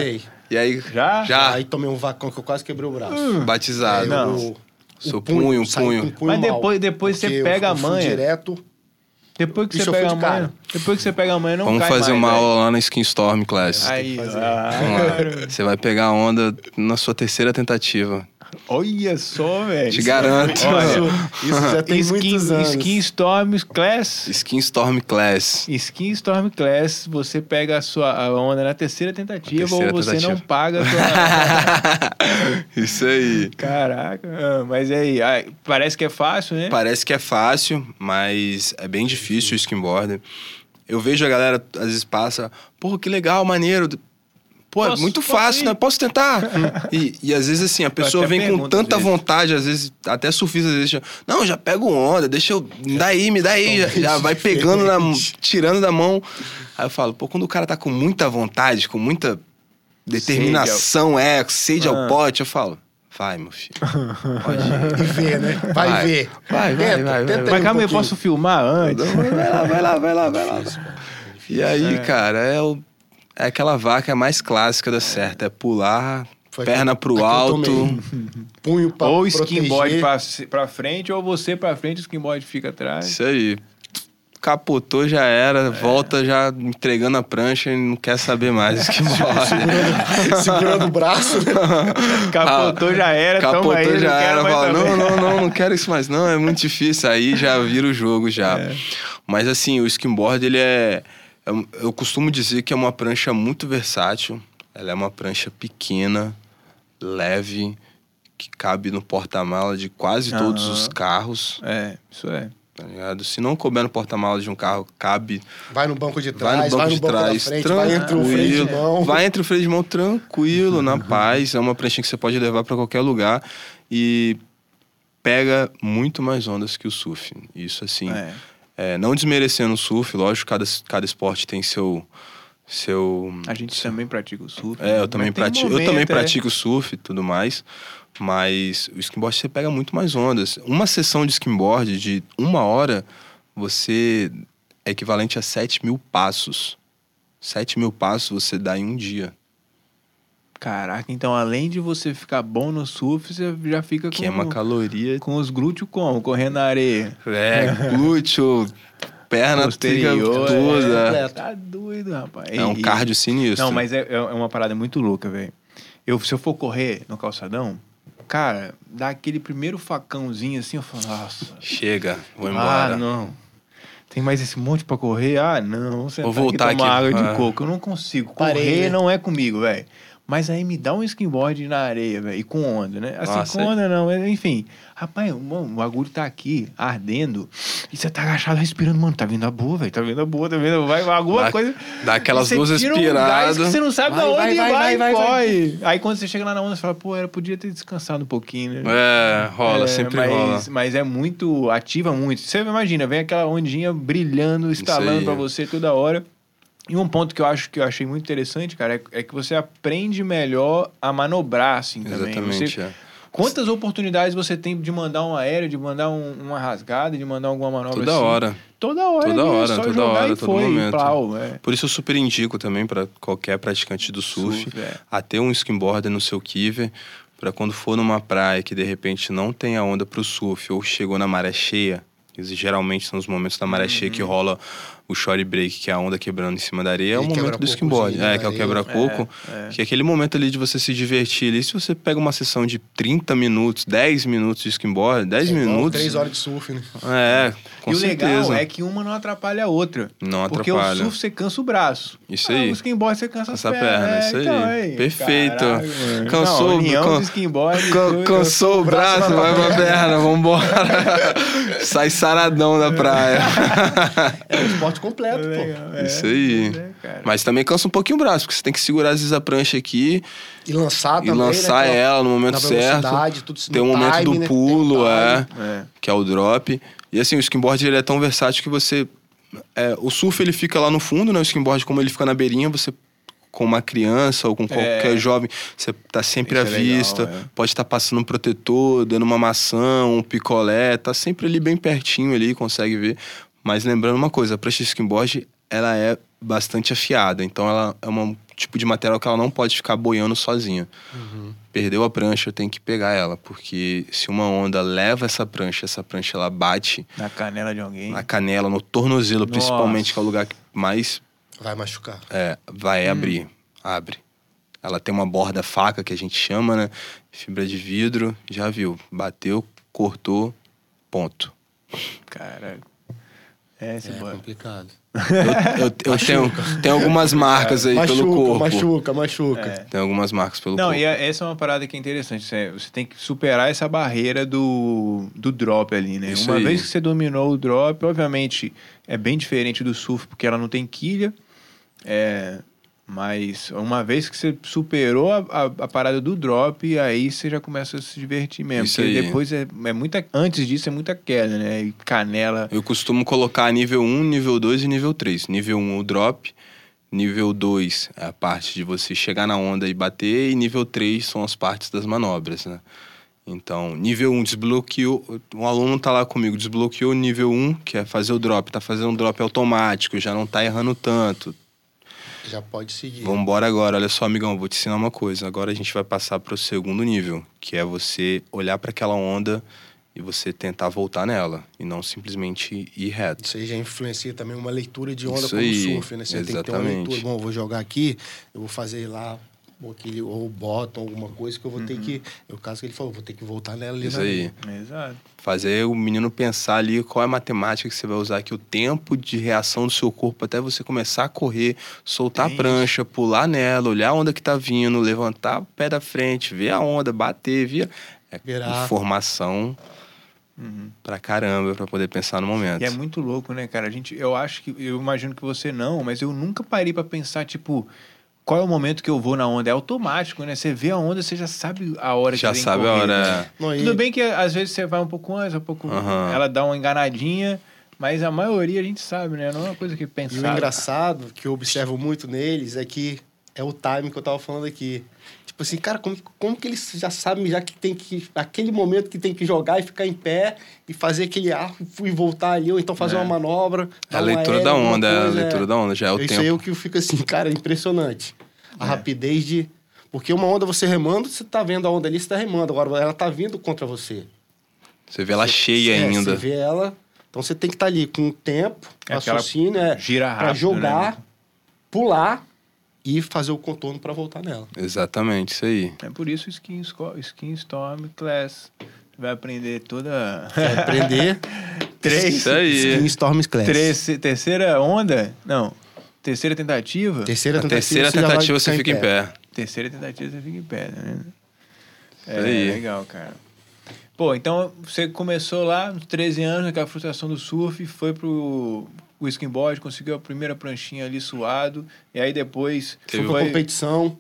E aí. Já? Já. Aí tomei um vacão que eu quase quebrei o braço. Hum. Batizado. Não. O, Seu punho, um punho. punho. Mas depois, depois você pega a manha. direto. Depois que você pega a manha. Depois que você pega a manha, não Vamos cai fazer mais, uma véio. aula lá na Skin Storm Class. Aí, ah, Você vai pegar a onda na sua terceira tentativa. Olha só, velho. Te garanto. Isso, isso já tem Skin, muitos anos. Skin Storm Class. Skin Storm Class. Skin Storm Class, você pega a sua onda na terceira tentativa terceira ou você tentativa. não paga a sua... Isso aí. Caraca, mas aí, parece que é fácil, né? Parece que é fácil, mas é bem difícil o skimboard. Eu vejo a galera, às vezes passa, porra, que legal, maneiro. Pô, posso, é muito fácil, ir? né? Posso tentar? e, e às vezes, assim, a pessoa vem com tanta às vontade, às vezes, até surfista, às vezes, já, não, já pego onda, deixa eu. Me dá aí, me dá aí. Já, já vai pegando, na, tirando da mão. Aí eu falo, pô, quando o cara tá com muita vontade, com muita determinação, sede é, sede ao ah. pote, eu falo. Vai, meu filho. Pode ir. ver, né? Vai, vai ver. Vai, vai, tenta, vai. Tenta vai. Mas calma, um eu posso filmar antes? Vai lá, vai lá, vai lá, vai lá. E aí, é. cara, é o é aquela vaca mais clássica da certa. É pular, Foi perna pro alto. Punho pra Ou skinboard pra, pra frente, ou você pra frente, o skinboard fica atrás. Isso aí. Capotou, já era, é. volta já entregando a prancha e não quer saber mais skimboard. segurando, segurando o braço. Capotou, ah, já era, Capotou, aí, já era. Fala, não, não, não, não quero isso mais não, é muito difícil. Aí já vira o jogo já. É. Mas assim, o skimboard, ele é eu, eu costumo dizer que é uma prancha muito versátil. Ela é uma prancha pequena, leve, que cabe no porta-mala de quase todos os carros. É, isso é. Tá ligado? Se não couber no porta-malas de um carro, cabe. Vai no banco de trás, vai no banco, vai no de banco trás, frente, vai entre o freio de mão. Vai entre o freio de mão tranquilo, na paz. É uma pranchinha que você pode levar para qualquer lugar e pega muito mais ondas que o surf. Isso assim. É. É, não desmerecendo o surf, lógico, cada, cada esporte tem seu. seu a gente seu... também pratica o surf. É, eu também, pratico, um momento, eu também é... pratico surf e tudo mais. Mas o skimboard você pega muito mais ondas. Uma sessão de skimboard de uma hora, você é equivalente a 7 mil passos. 7 mil passos você dá em um dia. Caraca, então além de você ficar bom no surf, você já fica com, Queima caloria. com os glúteos como? Correndo na areia. É, glúteo, perna, Posterior, fica tudo. é. É, Tá doido, rapaz. é um E- cardio sinistro. Não, mas é, é uma parada muito louca, velho. Eu, se eu for correr no calçadão, cara, dá aquele primeiro facãozinho assim, eu falo, nossa. Chega, vou Ah, embora. não. Tem mais esse monte pra correr? Ah, não. Você Vou voltar aqui, tomar aqui. água de Ah. coco. Eu não consigo. Parei, correr né? não é comigo, velho. Mas aí me dá um skimboard na areia, velho. E com onda, né? Assim, Nossa, com é- onda não. mas, Enfim. Rapaz, mano, o bagulho tá aqui, ardendo. E você tá agachado respirando, mano. Tá vindo a boa, velho. Tá vindo a boa, tá vindo. Vai, alguma Dá- coisa. dá aquelas duas um respiradas. que Você não sabe Vai, da onde vai, vai, vai, vai, vai. Aí quando você chega lá na onda, você fala, pô, eu podia ter descansado um pouquinho, né? É, rola, É, sempre mas, rola. Mas é muito. ativa muito. Você imagina, vem aquela ondinha brilhando, estalando pra você toda hora. E um ponto que eu acho que eu achei muito interessante, cara, é, é que você aprende melhor a manobrar, assim, também. Exatamente, Você- é. Quantas oportunidades você tem de mandar um aéreo, de mandar um- uma rasgada, de mandar alguma manobra Toda assim? hora. Toda hora. Toda ali, hora, só toda hora, todo foi, momento. plau, é. Por isso eu super indico também para qualquer praticante do surf, Surf, é. a ter um skimboarder no seu kiver, para quando for numa praia que de repente não tem a onda para o surf ou chegou na maré cheia, que geralmente são os momentos da maré cheia Uhum. que rola o short break, que é a onda quebrando em cima da areia, é o E momento do skimboard. É, que é o areia. quebra-coco. É, é. Que é aquele momento ali de você se divertir ali. Se você pega uma sessão de 30 minutos, 10 minutos de skimboard, 10 É igual minutos. Três horas de surf, né? É, com e o certeza. legal é que uma não atrapalha a outra. Não Porque atrapalha. o surf você cansa o braço. Isso Ah, aí. O skimboard você cansa Essa as pernas. perna, É, isso aí. então, aí. Perfeito. Caralho. Cansou, Não, união can- do skimboard. Can- cansou o braço, vai pra perna, vambora. Sai saradão da praia. É um esporte completo, pô. Legal, é. Isso aí. É. Mas também cansa um pouquinho o braço, porque você tem que segurar às vezes a prancha aqui E lançar e também, lançar né? pô? ela no momento certo. tudo Tem o no momento time, do né? pulo, é. É. que é o drop. E assim, o skimboard ele é tão versátil que você. é, o surf ele fica lá no fundo, né? O skimboard, como ele fica na beirinha, você. Com uma criança ou com qualquer jovem, você tá sempre Isso à é legal, vista. é. Pode estar passando um protetor, dando uma maçã, um picolé, tá sempre ali bem pertinho ali, consegue ver. Mas lembrando uma coisa, a prancha de skimboard, ela é bastante afiada, então ela é um tipo de material que ela não pode ficar boiando sozinha. Perdeu a prancha, tem que pegar ela, porque se uma onda leva essa prancha, essa prancha ela bate Na canela de alguém. na canela, no tornozelo, Nossa. principalmente, que é o lugar que mais Vai machucar. é, Hum. vai abrir, abre. Ela tem uma borda faca que a gente chama, né? Fibra de vidro, já viu. Bateu, cortou, ponto. Cara. É, esse É boy. complicado. Eu, eu- eu tenho, tenho algumas marcas aí machuca, pelo corpo. machuca, machuca. É. Tem algumas marcas pelo Não, corpo. e a- essa é uma parada que é interessante. Você, você tem que superar essa barreira do, do drop ali, né? Isso uma aí. vez que você dominou o drop, obviamente é bem diferente do surf, porque ela não tem quilha. É, mas uma vez que você superou a, a, a parada do drop, aí você já começa a se divertir mesmo. Isso porque aí. depois é, é muita. Antes disso é muita queda, né? E canela. Eu costumo colocar nível 1, nível 2 e nível 3. Nível 1 o drop, nível 2 é a parte de você chegar na onda e bater, e nível 3 são as partes das manobras, né? Então, nível 1 desbloqueou, um aluno tá lá comigo, desbloqueou o nível 1, que é fazer o drop, tá fazendo um drop automático, já não tá errando tanto. Já pode seguir. Vambora agora, olha só, amigão, vou te ensinar uma coisa. Agora a gente vai passar para o segundo nível, que é você olhar para aquela onda e você tentar voltar nela e não simplesmente ir reto. Isso aí já influencia também uma leitura de onda Isso como aí, surf, né? Você tem que ter uma exatamente. leitura. Bom, eu vou jogar aqui, eu vou fazer lá aquele, ou bottom, alguma coisa que eu vou ter que. No caso que ele falou, vou ter que voltar nela ali. Isso na- aí. Exato. Fazer o menino pensar ali qual é a matemática que você vai usar aqui, o tempo de reação do seu corpo até você começar a correr, soltar Tem a prancha, pular nela, olhar a onda que tá vindo, levantar o pé da frente, ver a onda, bater, via. É Virar. informação pra caramba pra poder pensar no momento. E é muito louco, né, cara? A gente, eu acho que, eu imagino que você não, mas eu nunca parei pra pensar, tipo, qual é o momento que eu vou na onda? É automático, né? Você vê a onda, você já sabe a hora Já que que sabe a correr, hora, né? é. Não, e- Tudo bem que às vezes você vai um pouco antes, um pouco. Aham. Ela dá uma enganadinha, mas a maioria a gente sabe, né? Não é uma coisa que E pensa. o engraçado que eu observo muito neles é que é o time que eu tava falando aqui. Tipo assim, cara, como, como que eles já sabem já que tem que. Aquele momento que tem que jogar e ficar em pé e fazer aquele arco e voltar ali, ou então fazer É. uma manobra. É a leitura aéreo, da onda, é a coisa, leitura da onda, já é o Isso tempo. aí é o que eu fico assim, cara, é impressionante. A É. rapidez de. Porque uma onda você remando, você tá vendo a onda ali, você tá remando. Agora ela tá vindo contra você. Você vê ela cheia É, ainda. Você vê ela. Então você tem que estar ali com o tempo, É raciocínio, é, gira pra rápido, jogar, né? pular e fazer o contorno pra voltar nela. Exatamente, isso aí. É por isso o Skin, Skin Storm Class. Você vai aprender toda. É aprender três, Isso aí. Skin Storm Class. três, terceira onda? Não. Terceira tentativa? Terceira tentativa, terceira você já vai tentativa você fica em pé. Terceira tentativa você fica em pé, né? É, aí. legal, cara. Pô, então você começou lá, nos 13 anos, aquela frustração do surf, foi pro o skimboard, conseguiu a primeira pranchinha ali suado, e aí depois Foi foi, pra competição,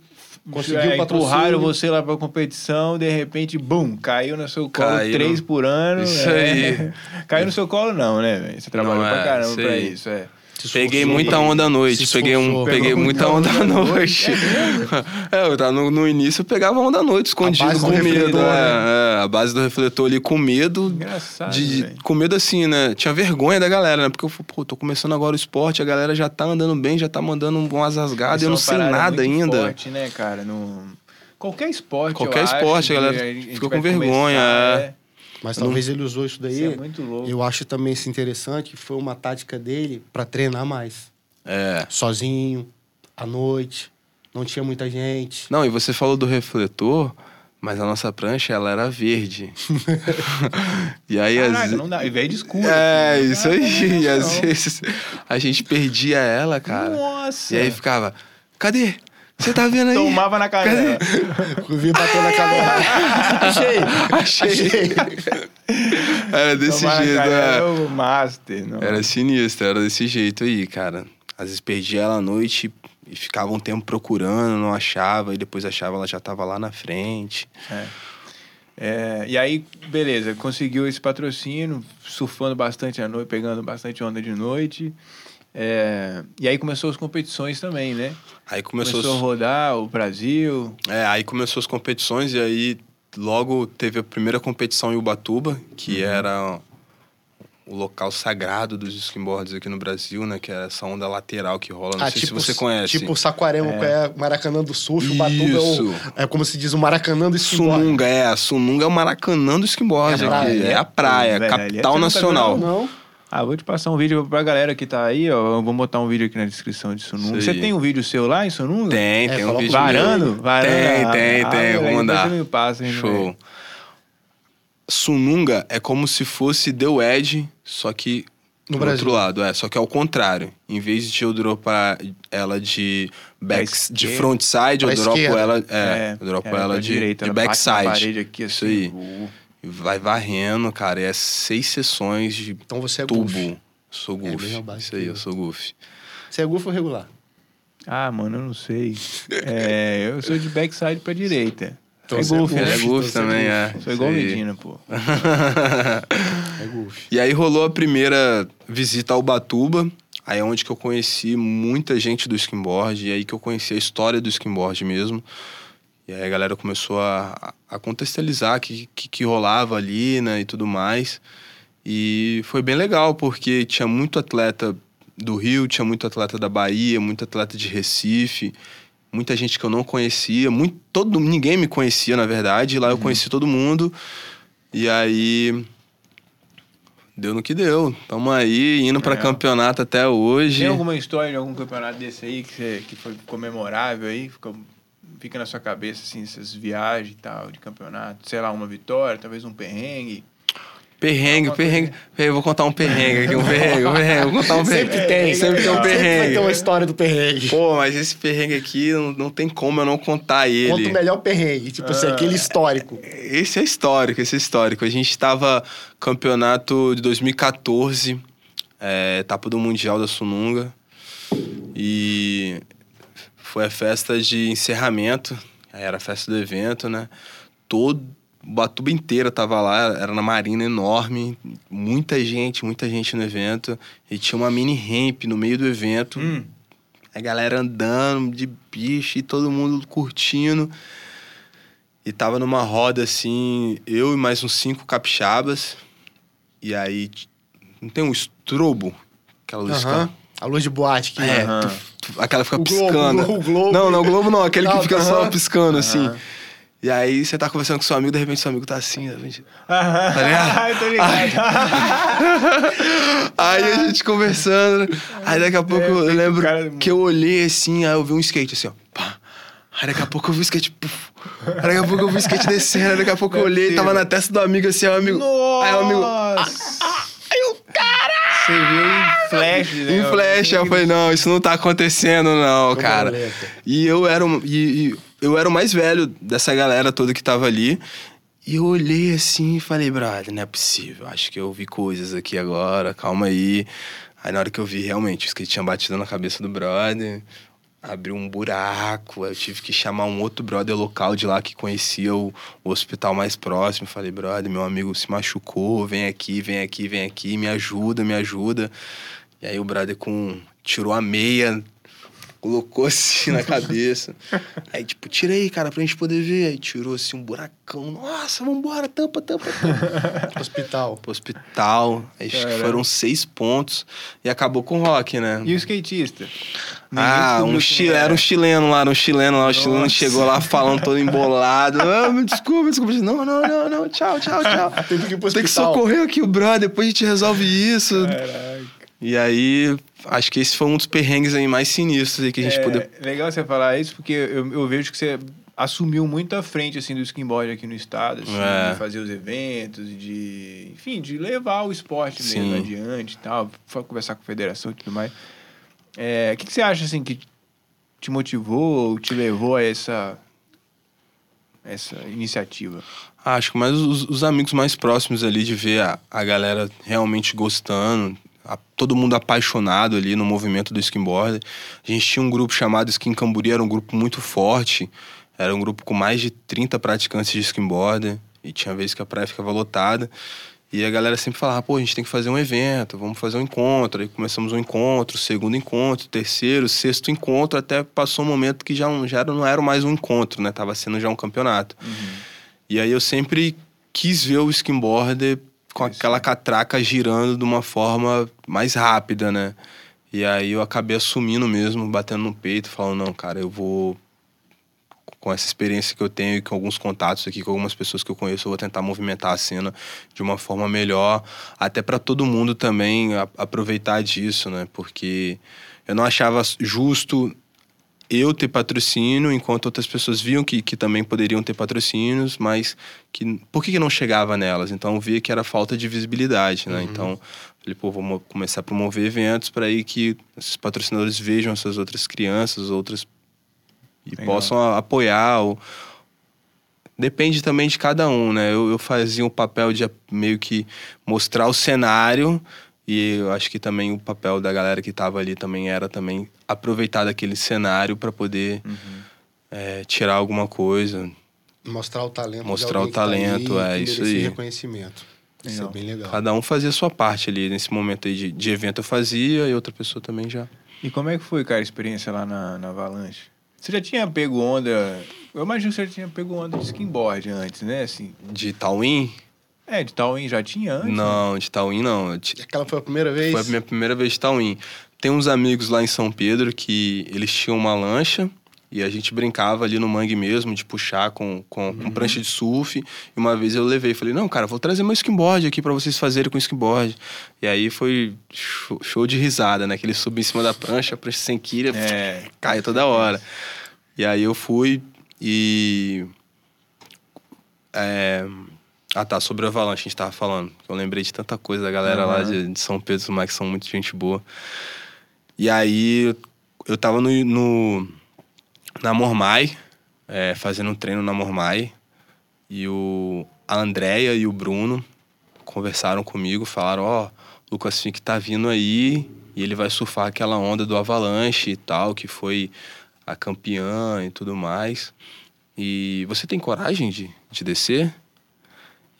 conseguiu é, empurraram você lá pra competição, de repente, bum, caiu no seu colo Caiu. três por ano. Isso é. aí. Caiu no seu colo não, né, velho? Você trabalhou Não, pra é, caramba isso pra isso, é. Peguei muita onda à noite. Peguei, um, peguei muita onda à noite. É, eu tava no, no início eu pegava onda à noite, escondido, com medo. refletor, né? É, é, a base do refletor ali com medo. Engraçado, De, com medo assim, né? Tinha vergonha da galera, né? Porque eu falei, pô, tô começando agora o esporte, a galera já tá andando bem, já tá mandando umas rasgadas, Isso é eu não sei nada ainda. Forte, né, cara? No... Qualquer esporte. Qualquer eu esporte, a galera vai com vergonha, começar, é. Mas talvez ele usou isso daí. Isso é muito louco. Eu acho também isso interessante, que foi uma tática dele pra treinar mais. É. Sozinho, à noite, não tinha muita gente. Não, e você falou do refletor, mas a nossa prancha, ela era verde. e aí, às Caraca, vezes. não dá. E veio de escuro. É, assim, isso aí. E às vezes a gente perdia ela, cara. Nossa. E aí ficava, cadê? Você tá vendo aí? Tomava na canela. Eu vi bater na cabeça. Achei! Achei. Era desse Tomava jeito, é. é o master. Não. Era sinistro, era desse jeito aí, cara. Às vezes perdia ela à noite e ficava um tempo procurando, não achava, e depois achava, ela já tava lá na frente. É. É, e aí, beleza, conseguiu esse patrocínio, surfando bastante à noite, pegando bastante onda de noite. É, e aí começou as competições também, né? Aí começou, Começou a rodar o Brasil. É, aí começou as competições e aí logo teve a primeira competição em Ubatuba, que Uhum. era o local sagrado dos skimboards aqui no Brasil, né? Que é essa onda lateral que rola. Não Ah, sei tipo, se você conhece. Tipo o Saquarema, que é o Maracanã do Surf, o Batuba é, é como se diz o Maracanã do skimboard. Sununga, é. A Sununga é o Maracanã do skimboard É a aqui. praia, É a praia, Velho, ali capital você não tá nacional. vendo, Não, Ah, vou te passar um vídeo pra galera que tá aí, ó. Eu vou botar um vídeo aqui na descrição de Sununga. Isso Você tem um vídeo seu lá em Sununga? Tem, É, tem um o vídeo. Varando? meu. Varando? Tem, tem, ah, tem. Vou mandar. me passa, hein, Show. Sununga é como se fosse The Wedge, só que No do Brasil. outro lado, é, só que ao contrário. Em vez de eu dropar ela de back, de frontside, eu dropo ela, é, eu dropo é, ela pra de, direita, de ela backside. parede aqui, Isso assim. aí. Uh, E vai varrendo, cara. E é seis sessões de então você é tubo. goof. Sou É, goof. base Isso aí, que eu sou goof. Você é goof ou regular? Ah, mano, eu não sei. É, eu sou de backside pra direita. Então é você é golfe, golfe. né? É Então é também, é. Sou igual. Medina, pô. É goof. E aí rolou a primeira visita ao Batuba, aí é onde que eu conheci muita gente do skimboard, e aí que eu conheci a história do skimboard mesmo. E aí a galera começou a, a contextualizar o que, que, que rolava ali, né, e tudo mais. E foi bem legal, porque tinha muito atleta do Rio, tinha muito atleta da Bahia, muito atleta de Recife, muita gente que eu não conhecia, muito, todo, ninguém me conhecia, na verdade, lá eu conheci todo mundo. E aí deu no que deu. Tamo aí, indo pra É. campeonato até hoje. Tem alguma história de algum campeonato desse aí que, você, que foi ficou memorável aí? Ficou, fica na sua cabeça, assim, essas viagens e tal, de campeonato? Sei lá, uma vitória, talvez um perrengue. Perrengue, perrengue. Eu vou contar um perrengue aqui, um perrengue, um perrengue. Vou contar um perrengue. Sempre tem. Sempre tem um Sempre vai perrengue. ter uma história do perrengue. Pô, mas esse perrengue aqui não, não tem como eu não contar ele. Conta o melhor perrengue. Tipo assim, aquele histórico. Esse é histórico, esse é histórico. A gente estava campeonato de 2014, é, etapa do Mundial da Sununga. E foi a festa de encerramento, aí era a festa do evento, né? Todo Batuba inteira tava lá, era na marina enorme, muita gente, muita gente no evento. E tinha uma mini ramp no meio do evento. Hum, A galera andando de bicho e todo mundo curtindo. E tava numa roda assim, eu e mais uns cinco capixabas. E aí, não tem um estrobo? Aquela luz Aham. A luz de boate que É, Aham. tuf, aquela que fica O Globo, piscando. o Globo. Não, não, o Globo não, aquele que Ah, fica só piscando, assim. E aí você tá conversando com seu amigo, de repente seu amigo tá assim, de repente. Tá ligado? Tô ligado. Aí a gente conversando. Aí daqui a pouco eu o lembro cara- que eu olhei assim, aí eu vi um skate assim, ó. Pá. Aí daqui a pouco eu vi o skate. Puf. Aí daqui a pouco eu vi o skate descendo. Aí daqui a pouco eu olhei, tava na testa do amigo assim, aí o amigo. Aí o amigo. Nossa! Aí eu, cara! Você viu em flash, né? Em flash, eu falei, não, isso não tá acontecendo, não, cara. lenta. E eu era, um- e, e eu era o mais velho dessa galera toda que tava ali. E eu olhei assim e falei, brother, não é possível. Acho que eu vi coisas aqui agora, calma aí. Aí na hora que eu vi, realmente, o skate tinha batido na cabeça do brother. Abriu um buraco, eu tive que chamar um outro brother local de lá que conhecia o, o hospital mais próximo. Falei, brother, meu amigo se machucou, vem aqui, vem aqui, vem aqui, me ajuda, me ajuda. E aí o brother com, tirou a meia, colocou assim na cabeça. Aí, tipo, tirei, cara, pra gente poder ver. Aí tirou assim um buracão. Nossa, vambora, tampa, tampa, tampa. Hospital. Pro hospital. Aí acho que Caramba. foram seis pontos. E acabou com o rock, né? E o skatista? Ninguém Ah, um quem chi- era. era um chileno lá, era um chileno lá. O chileno Nossa. chegou lá falando todo embolado. Ah, me desculpa, me desculpa. Não, não, não, não. Tchau, tchau, tchau. Teve que Tem que socorrer aqui o brother, depois a gente resolve isso. Caraca. E aí, acho que esse foi um dos perrengues aí mais sinistros aí que a gente É, poder. legal você falar isso, porque eu, eu vejo que você assumiu muito à frente, assim, do skimboard aqui no estado, assim, É. de fazer os eventos, de... Enfim, de levar o esporte mesmo Sim. adiante e tal, foi conversar com a federação e tudo mais. É, O que, que você acha, assim, que te motivou, te levou a essa... Essa iniciativa. Acho que mais os, os amigos mais próximos ali de ver a, a galera realmente gostando, a- todo mundo apaixonado ali no movimento do skimboard. A gente tinha um grupo chamado Skin Camburi, era um grupo muito forte, era um grupo com mais de 30 praticantes de skimboard, e tinha vezes que a praia ficava lotada. E a galera sempre falava, pô, a gente tem que fazer um evento, vamos fazer um encontro. Aí começamos um encontro, segundo encontro, terceiro, sexto encontro, até passou um momento que já, não- já era- não era mais um encontro, né? Tava sendo já um campeonato. E aí eu sempre quis ver o skimboarder com aquela catraca girando de uma forma mais rápida, né? E aí eu acabei assumindo mesmo, batendo no peito, falando, não, cara, eu vou com essa experiência que eu tenho e com alguns contatos aqui com algumas pessoas que eu conheço, eu vou tentar movimentar a cena de uma forma melhor, até para todo mundo também a- aproveitar disso, né? Porque eu não achava justo eu ter patrocínio, enquanto outras pessoas viam que, que também poderiam ter patrocínios, mas que por que, que não chegava nelas? Então via que era falta de visibilidade, né? Então falei, pô, mo- começar a promover eventos para aí que esses patrocinadores vejam essas outras crianças, outras e Legal. possam a- apoiar. Ou... Depende também de cada um, né? Eu, eu fazia um papel de meio que mostrar o cenário e eu acho que também o papel da galera que estava ali também era também aproveitar daquele cenário para poder é, tirar alguma coisa. Mostrar o talento. Mostrar o que tá ali talento, e é, isso aí. reconhecimento. Isso Legal. é bem legal. Cada um fazia a sua parte ali. Nesse momento aí de, de evento eu fazia e outra pessoa também já. E como é que foi, cara, a experiência lá na, na Avalanche? Você já tinha pego onda... Eu imagino que você já tinha pego onda de skimboard antes, né? Assim, De Tauim? É, de Tauim já tinha antes? né? Não, de Tauim não. Aquela foi a primeira vez? Foi a minha primeira vez de Tauim. Tem uns amigos lá em São Pedro que eles tinham uma lancha e a gente brincava ali no mangue mesmo, de puxar com, com, com prancha de surf. E uma vez eu levei, falei, não, cara, vou trazer meu skimboard aqui pra vocês fazerem com skimboard. E aí foi show, show de risada, né? Que ele subiu em cima da prancha, a prancha sem quilha, É. cai toda hora. E aí eu fui e... é, Ah, tá, sobre a Avalanche a gente tava falando. Eu lembrei de tanta coisa da galera lá Aham. de, de São Pedro, mas que são muito gente boa. E aí eu tava no, no na Mormai, é, fazendo um treino na Mormai. E o, a Andrea e o Bruno conversaram comigo, falaram, ó, o Lucas Fink tá vindo aí e ele vai surfar aquela onda do Avalanche e tal, que foi a campeã e tudo mais. E você tem coragem de, de descer?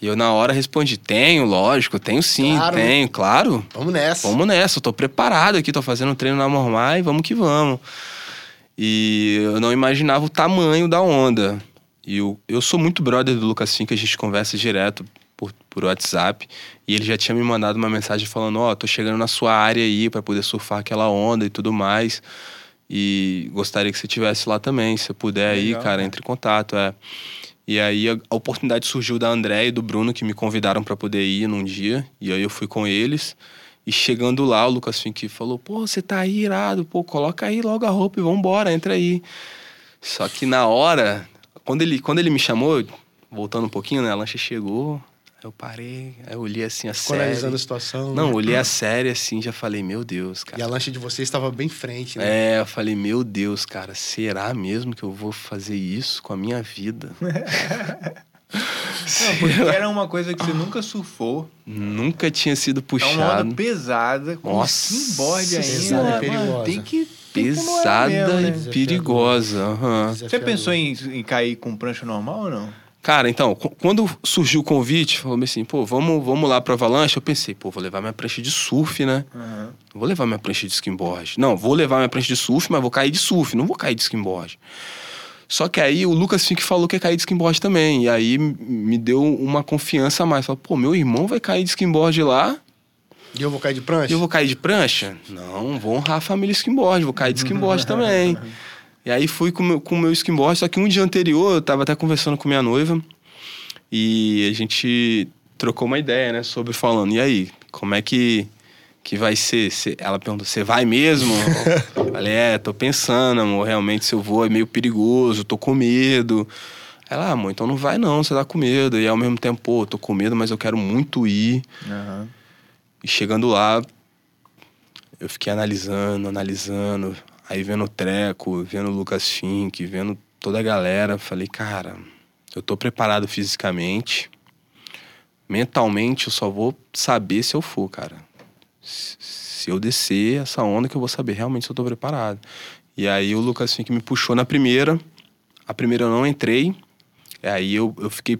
E eu na hora respondi, tenho, lógico, tenho sim, Claro, tenho, claro. Vamos nessa. Vamos nessa, eu tô preparado aqui, tô fazendo um treino na Mormai, vamos que vamos. E eu não imaginava o tamanho da onda. E eu, eu sou muito brother do Lucas Fink, a gente conversa direto por, por WhatsApp. E ele já tinha me mandado uma mensagem falando: Ó, tô chegando na sua área aí pra poder surfar aquela onda e tudo mais. E gostaria que você estivesse lá também. Se você puder aí, Legal, cara. entre em contato. É. E aí a, oportunidade surgiu da André e do Bruno, que me convidaram para poder ir num dia. E aí eu fui com eles. E chegando lá, o Lucas Fink falou: Pô, você tá aí irado, pô, coloca aí logo a roupa e vambora, entra aí. Só que na hora, quando ele, quando ele me chamou, voltando um pouquinho, né? A lancha chegou, eu parei, aí eu olhei assim a Ficou série. analisando a situação. Não, né? olhei a série assim, já falei, meu Deus, cara. E a lancha de vocês estava bem frente, né? É, eu falei, meu Deus, cara, será mesmo que eu vou fazer isso com a minha vida? Não, porque era uma coisa que você nunca surfou. Nunca tinha sido É uma puxado. onda pesada, com Nossa, skimboard ainda. pesada e mano, perigosa. Tem que, Pesada mesmo, né? e perigosa. aham. Você pensou em, em cair com prancha normal ou não? Cara, então, qu- quando surgiu o convite, falou assim, pô, vamos, vamos lá pra Avalanche. Eu pensei, pô, vou levar minha prancha de surf, né? Não vou levar minha prancha de skimboard. Não, vou levar minha prancha de surf, mas vou cair de surf, não vou cair de skimboard. Só que aí o Lucas Fink falou que ia cair de skimboard também. E aí me deu uma confiança a mais. Falou, pô, meu irmão vai cair de skimboard lá E eu vou cair de prancha? e eu vou cair de prancha? Não, vou honrar a família skimboard, vou cair de skimboard também. E aí fui com o meu, com o meu skimboard, só que um dia anterior eu tava até conversando com minha noiva e a gente trocou uma ideia, né, sobre falando, e aí, como é que, que vai ser? Cê- ela perguntou, você vai mesmo? Eu Falei, é, tô pensando, amor, realmente se eu vou é meio perigoso, tô com medo. Ela, ah, amor, então não vai não, você tá com medo. E ao mesmo tempo, pô, tô com medo, mas eu quero muito ir. Aham. E chegando lá, eu fiquei analisando, analisando, aí vendo o Treco, vendo o Lucas Fink, vendo toda a galera. Falei, cara, eu tô preparado fisicamente. Mentalmente, eu só vou saber se eu for, cara. Se eu descer essa onda que eu vou saber realmente se eu tô preparado. E aí o Lucas Fink me puxou na primeira. A primeira eu não entrei. E aí eu, eu fiquei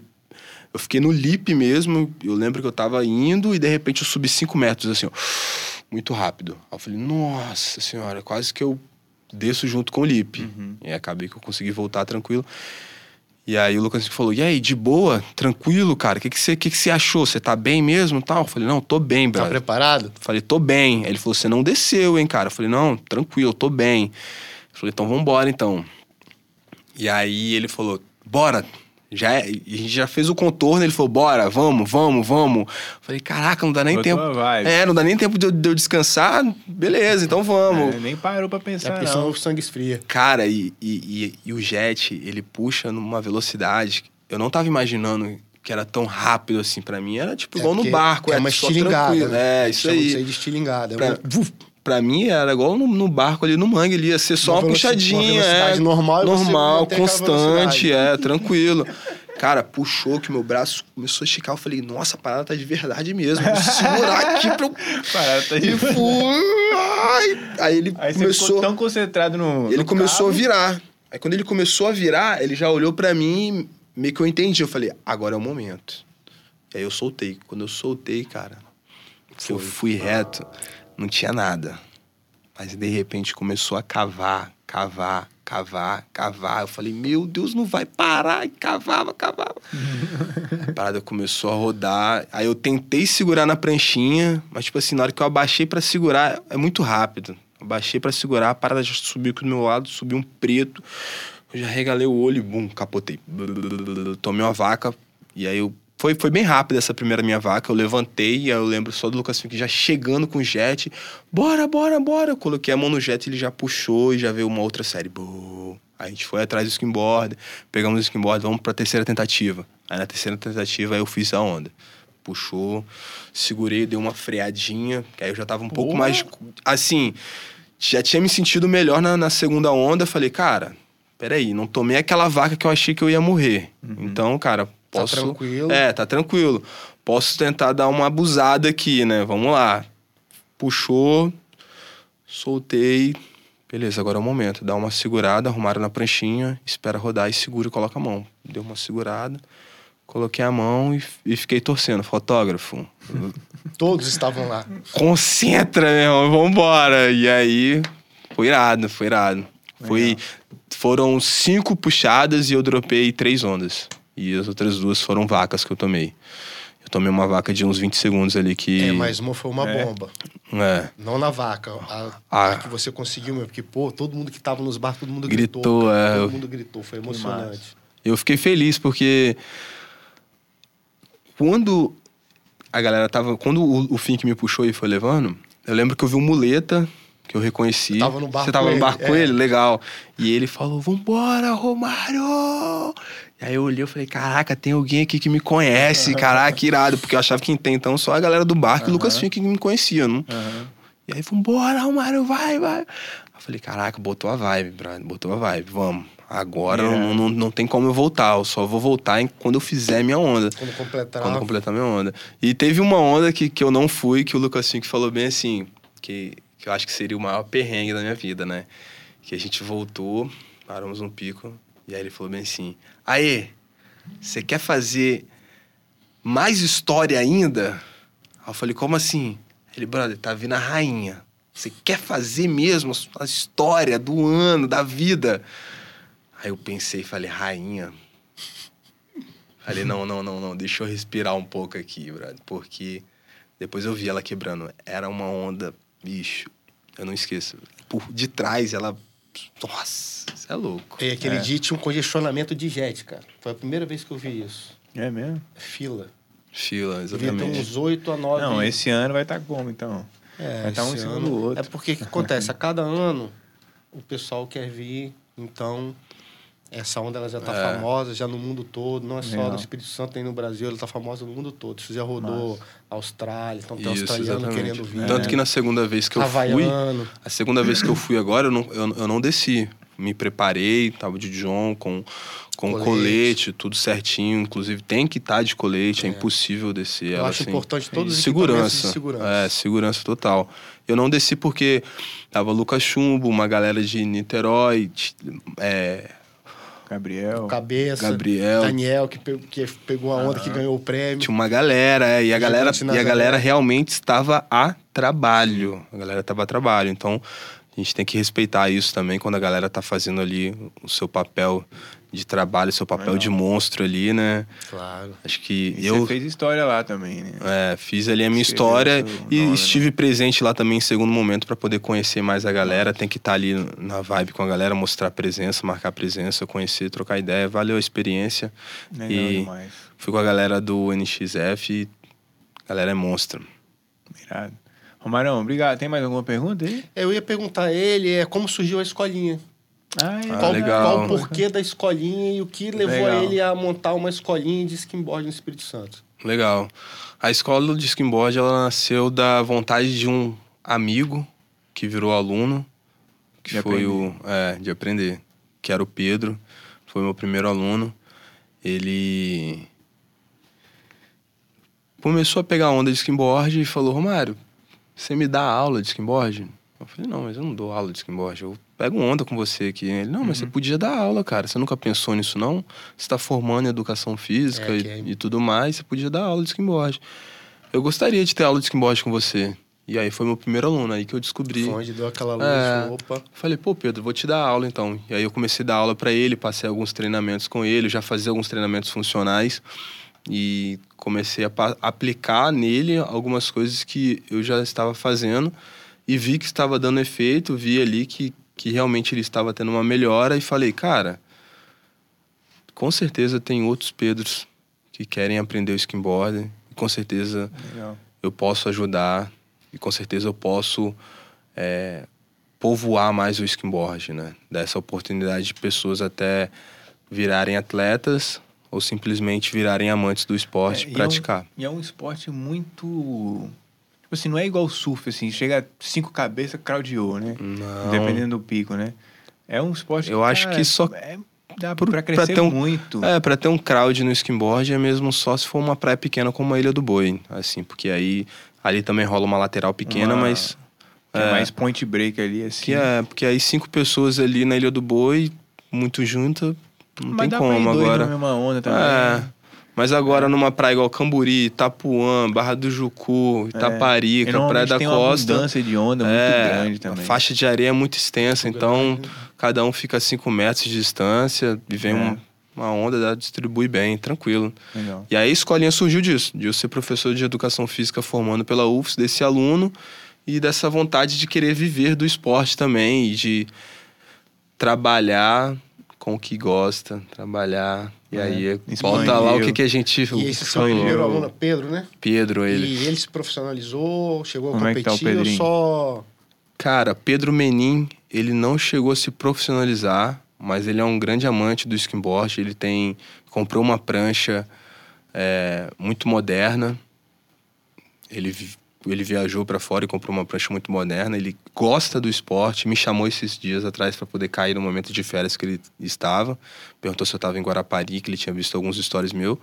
eu fiquei no lip mesmo. Eu lembro que eu tava indo e de repente eu subi cinco metros, assim, ó, muito rápido. Aí eu falei, nossa senhora, quase que eu desço junto com o lip. E aí acabei que eu consegui voltar tranquilo. E aí o Lucas falou, e aí, de boa? Tranquilo, cara? O que, que, você, que, que você achou? Você tá bem mesmo tal? Eu falei, não, tô bem, Tá brother. preparado? Falei, tô bem. Aí ele falou, você não desceu, hein, cara? Eu falei, não, tranquilo, tô bem. Eu falei, então vambora, então. E aí ele falou, bora. Já é- a gente já fez o contorno, ele falou, bora, vamos, vamos, vamos. Falei, caraca, não dá nem Botou tempo. vibe. É, não dá nem tempo de eu, de eu descansar. Beleza, então vamos. É, nem parou pra É pensar, porque não. o sangue esfria. Cara, e, e, e, e o jet, ele puxa numa velocidade. Eu não tava imaginando que era tão rápido assim pra mim. Era tipo É igual no porque barco, É é uma estilingada. tranquilo. né? É, isso aí. Isso aí de estilingada. É Pra, uma- vuf, pra mim era igual no, no barco ali no mangue ali, ia ser só Uma uma, uma puxadinha, velocidade é, normal e normal, constante, é, tranquilo. Cara, puxou que meu braço começou a esticar, eu falei, nossa, a parada tá de verdade mesmo, vou segurar aqui pra eu... Parada tá de E fui. Aí ele Aí começou... ficou tão concentrado no. Ele no começou cabo. a virar. Aí quando ele começou a virar, ele já olhou pra mim, meio que eu entendi. Eu falei, agora é o momento. E aí eu soltei. Quando eu soltei, cara, que eu fui reto, não tinha nada. Mas de repente começou a cavar, cavar, cavar, cavar. Eu falei, meu Deus, não vai parar. E cavava, cavava. a parada começou a rodar. Aí eu tentei segurar na pranchinha, mas tipo assim, na hora que eu abaixei pra segurar, é muito rápido. Abaixei pra segurar, a parada já subiu aqui do meu lado, subiu um preto. Eu já regalei o olho e bum, capotei. Tomei uma vaca e aí eu foi, foi bem rápido essa primeira minha vaca. Eu levantei e aí eu lembro só do Lucas Fink já chegando com o jet. Bora, bora, bora. Eu coloquei a mão no jet, ele já puxou e já veio uma outra série. Aí a gente foi atrás do skimboard, pegamos o skimboard, vamos pra terceira tentativa. Aí na terceira tentativa eu fiz a onda. Puxou, segurei, dei uma freadinha, que aí eu já tava um pouco Porra. mais. Assim, já tinha me sentido melhor na, na segunda onda. Falei, cara, peraí, não tomei aquela vaca que eu achei que eu ia morrer. Então, cara, Tá posso. tranquilo. É, tá tranquilo. Posso tentar dar uma abusada aqui, né? Vamos lá. Puxou, soltei. Beleza, agora é o momento. Dá uma segurada, arrumaram na pranchinha, espera rodar e segura e coloca a mão. Deu uma segurada, coloquei a mão e, e fiquei torcendo. Fotógrafo, Todos estavam lá. concentra, meu irmão, vambora. E aí, foi irado, foi irado. Foi, foram cinco puxadas e eu dropei três ondas. E as outras duas foram vacas que eu tomei. Eu tomei uma vaca de uns 20 segundos ali que. É, mas uma foi uma É. bomba. É. Não na vaca. A, Ah. a que você conseguiu, meu. Porque, pô, todo mundo que tava nos barcos, todo mundo Gritou, gritou. cara. é, Todo eu- mundo gritou. Foi emocionante. Eu fiquei feliz porque quando a galera tava. Quando o, o Fink me puxou e foi levando, eu lembro que eu vi um muleta que eu reconheci. Você tava no barco Você tava com no ele, barco com é. ele? Legal. E ele falou: Vambora, Romário! Aí eu olhei e falei: Caraca, tem alguém aqui que me conhece. Caraca, que irado. Porque eu achava que até então só a galera do barco e o Lucas Fink que me conhecia, não? Aham. E aí, vambora, Romário, vai, vai. Eu falei, caraca, botou a vibe, brother, botou a vibe, vamos. Agora É. não, não, não tem como eu voltar, eu só vou voltar em- quando eu fizer minha onda. Quando completar. Quando completar minha onda. E teve uma onda que, que eu não fui, que o Lucas Fink falou bem assim, que, que eu acho que seria o maior perrengue da minha vida, né? Que a gente voltou, paramos um pico, e aí ele falou bem assim, Aê, você quer fazer mais história ainda? Aí eu falei, como assim? Ele, brother, tá vindo a rainha. Você quer fazer mesmo a história do ano, da vida? Aí eu pensei e falei, rainha. Falei, não, não, não, não, deixa eu respirar um pouco aqui, brother. Porque depois eu vi ela quebrando. Era uma onda, bicho, eu não esqueço. Por de trás, ela. Nossa, isso é louco. E aquele É. dia tinha um congestionamento de jet, cara. Foi a primeira vez que eu vi isso. É mesmo? Fila. Fila, Devia ter exatamente. uns 8 a 9. Não, esse ano vai estar como, então? É, vai estar um em esse cima ano- do outro. É porque o que acontece? A cada ano o pessoal quer vir, então essa onda ela já tá É. famosa já no mundo todo, não é só Legal. no Espírito Santo nem no Brasil, ela tá famosa no mundo todo. Isso já rodou Austrália, então tem Isso, australiano exatamente. querendo vir. Tanto né? que na segunda vez que eu fui, a segunda vez que eu fui agora, eu não, eu, eu não desci. Me preparei, tava de John com, com Colete. colete. tudo certinho. Inclusive tem que estar de colete, é, impossível descer. Eu ela, acho assim. importante todos os segurança. de segurança. É, segurança total. Eu não desci porque tava Lucas Chumbo, uma galera de Niterói, é, Gabriel. Cabeça, Gabriel. Daniel, que, pe- que pegou a onda que ganhou o prêmio. Tinha uma galera, é, e a galera, e a galera realmente estava a trabalho. A galera estava a trabalho. Então, a gente tem que respeitar isso também quando a galera tá fazendo ali o seu papel de trabalho, seu papel Legal. de monstro ali, né? Claro. Acho que E eu Você fez história lá também, né? é, fiz ali a minha Escreveu história e nome, estive presente lá também em segundo momento para poder conhecer mais a galera. Tem que estar ali na vibe com a galera, mostrar presença, marcar presença, conhecer, trocar ideia. Valeu a experiência. Legal e demais. fui com a galera do NXF e a galera é monstro. Irado. Romarão, obrigado. Tem mais alguma pergunta aí? Eu ia perguntar a ele é como surgiu a escolinha. Ah, é. Ah, qual, legal. qual o porquê da escolinha e o que levou Legal. ele a montar uma escolinha de skimboard no Espírito Santo? Legal. A escola de skimboard ela nasceu da vontade de um amigo que virou aluno, que De foi aprender. o é, de aprender, que era o Pedro, foi meu primeiro aluno. Ele começou a pegar onda de skimboard e falou: "Romário, você me dá aula de skimboard?" Eu falei: "Não, mas eu não dou aula de skimboard, eu pego onda com você aqui". Ele: "Não, mas você podia dar aula, cara. Você nunca pensou nisso não? Você está formando em educação física É, e- é- e tudo mais, você podia dar aula de skimboard. Eu gostaria de ter aula de skimboard com você. E aí foi meu primeiro aluno, aí que eu descobri. Foi onde deu aquela luz, É. opa. Falei, pô, Pedro, vou te dar aula então. E aí eu comecei a dar aula para ele, passei alguns treinamentos com ele, já fazia alguns treinamentos funcionais e comecei a aplicar nele algumas coisas que eu já estava fazendo e vi que estava dando efeito, vi ali que, que realmente ele estava tendo uma melhora e falei, cara, com certeza tem outros Pedros que querem aprender o skimboard e com certeza Legal. eu posso ajudar e com certeza eu posso é, povoar mais o skimboard, né? Dar essa oportunidade de pessoas até virarem atletas ou simplesmente virarem amantes do esporte É, e e praticar. É um, e é um esporte muito. Tipo assim, não é igual o surf, assim, chega a cinco cabeças, crowdioa, né? Não. Dependendo do pico, né? É um esporte Eu acho que só- É, dá Pro- pra pra crescer ter um- muito. É, pra ter um crowd no skimboard é mesmo só se for uma praia pequena como a Ilha do Boi, assim, porque aí ali também rola uma lateral pequena, Uma- mas Que é é. mais point break ali, assim. que é, porque aí cinco pessoas ali na Ilha do Boi, muito junta, não Mas tem dá pra ir como dois agora. na mesma onda também. É. Mas agora numa praia igual Camburi, Itapuã, Barra do Jucu, E Itaparica, Praia normalmente da tem uma Costa. abundância de onda muito é, grande a também. faixa de areia é muito extensa, Muito então grande. cada um fica a 5 metros de distância e vem É. um- uma onda, dá, distribui bem, tranquilo. Legal. E aí a escolinha surgiu disso, de eu ser professor de educação física formando pela UFS, desse aluno e dessa vontade de querer viver do esporte também e de trabalhar com o que gosta, trabalhar. E É, aí, expandiu. volta lá o que, que a gente E esse seu falou. primeiro aluno é Pedro, né? Pedro, ele. E ele se profissionalizou, chegou Como a é que tá o ou Pedrinho? só. Cara, Pedro Menin, ele não chegou a se profissionalizar, mas ele é um grande amante do skimboard. Ele tem comprou uma prancha é, muito moderna. Ele, vi- ele viajou para fora e comprou uma prancha muito moderna. Ele gosta do esporte. Me chamou esses dias atrás para poder cair no momento de férias que ele estava. Perguntou se eu estava em Guarapari, que ele tinha visto alguns stories meu.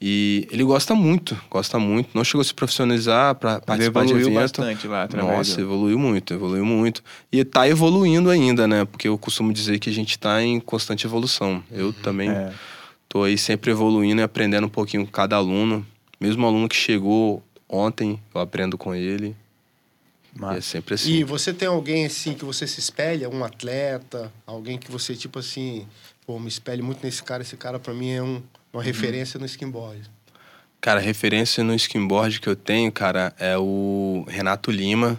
E ele gosta muito, gosta muito. Não chegou a se profissionalizar para participar de evoluiu evento. bastante lá através Nossa, do... evoluiu muito, evoluiu muito. E tá evoluindo ainda, né? Porque eu costumo dizer que a gente tá em constante evolução. Eu também É. tô aí sempre evoluindo e aprendendo um pouquinho com cada aluno. Mesmo aluno que chegou ontem, eu aprendo com ele. E é sempre assim. E você tem alguém assim que você se espelha, um atleta, alguém que você tipo assim, pô, me espelho muito nesse cara, esse cara pra mim é um- uma Uhum. referência no skimboard. Cara, referência no skimboard que eu tenho, cara, é o Renato Lima.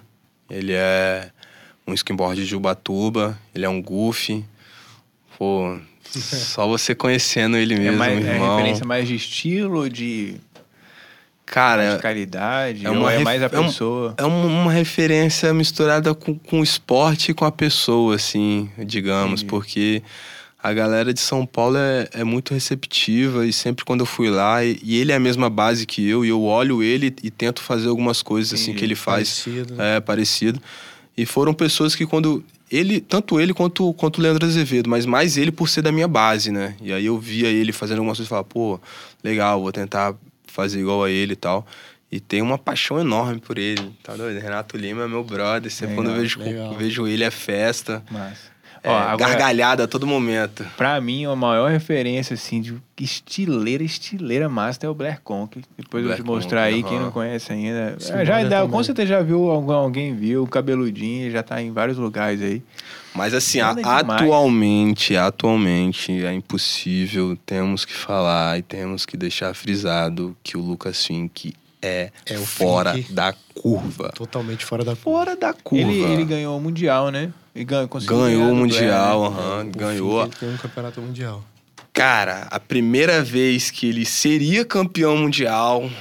Ele é um skimboard de Ubatuba, ele é um goofy. Pô, só você conhecendo ele É, mesmo, mais, é irmão. referência mais de estilo, de Cara, radicalidade, é ou uma é mais a é um- pessoa? É uma, uma referência misturada com, com o esporte e com a pessoa, assim, digamos, Entendi. porque a galera de São Paulo é, é muito receptiva e sempre quando eu fui lá, e, e ele é a mesma base que eu, e eu olho ele e tento fazer algumas coisas assim que ele faz Parecido. é parecido. E foram pessoas que quando ele, tanto ele quanto, quanto o Leandro Azevedo, mas mais ele por ser da minha base, né? E aí eu via ele fazendo algumas coisas e falava, pô, legal, vou tentar fazer igual a ele e tal. E tem uma paixão enorme por ele, tá doido? Renato Lima é meu brother, sempre quando eu vejo, legal. vejo ele é festa, Massa. É, Ó, agora, gargalhada a todo momento. pra mim, a maior referência, assim, de estileira, estileira master é o Blair Conk. Depois eu vou Blair te mostrar Conk, aí, quem aham. não conhece ainda. Sim, É, já dá, também. com certeza já viu, alguém viu, cabeludinho, já tá em vários lugares aí. Mas assim, a- atualmente, atualmente é impossível, temos que falar e temos que deixar frisado que o Lucas Fink é, É o fora Fink. da curva. Totalmente fora da Fora da curva. Ele, ele ganhou o Mundial, né? Ele ganhou, Ganhou o Mundial, Blair, né? aham, O ganhou. Fink, Ele tem um campeonato mundial. Cara, a primeira vez que ele seria campeão mundial. O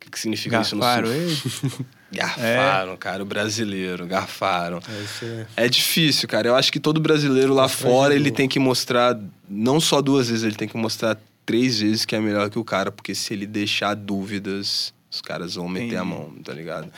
que, que significa isso no Garfaram surf? ele? Garfaram, cara, o brasileiro, garfaram. É, é... É difícil, cara. Eu acho que todo brasileiro lá fora, ele tem que mostrar, não só duas vezes, ele tem que mostrar três vezes que é melhor que o cara, porque se ele deixar dúvidas, os caras vão meter a mão, tá ligado?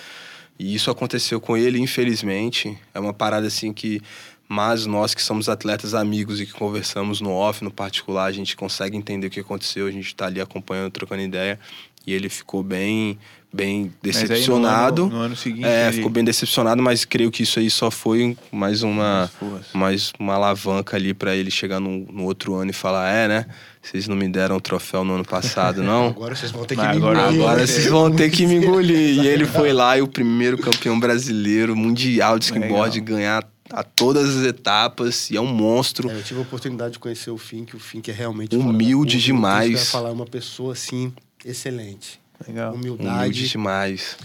E isso aconteceu com ele, infelizmente. É uma parada assim que. Mas nós que somos atletas amigos e que conversamos no off, no particular, a gente consegue entender o que aconteceu, a gente tá ali acompanhando, trocando ideia. E ele ficou bem, bem aí no decepcionado. ano- No ano, seguinte, É, ele- ficou bem decepcionado, mas creio que isso aí só foi mais uma, mais uma alavanca ali pra ele chegar no, no outro ano e falar: é, né? Vocês não me deram o troféu no ano passado, não? Agora vocês vão ter que Mas me agora- engolir. Agora vocês vão ter que me engolir. E ele foi lá e o primeiro campeão brasileiro mundial de skimboard Legal. ganhar a todas as etapas e é um monstro. É, eu tive a oportunidade de conhecer o Fink. O Fink é realmente Humilde fora da curva. demais. Falar, uma pessoa assim excelente. Legal. Humilde Humildade. demais.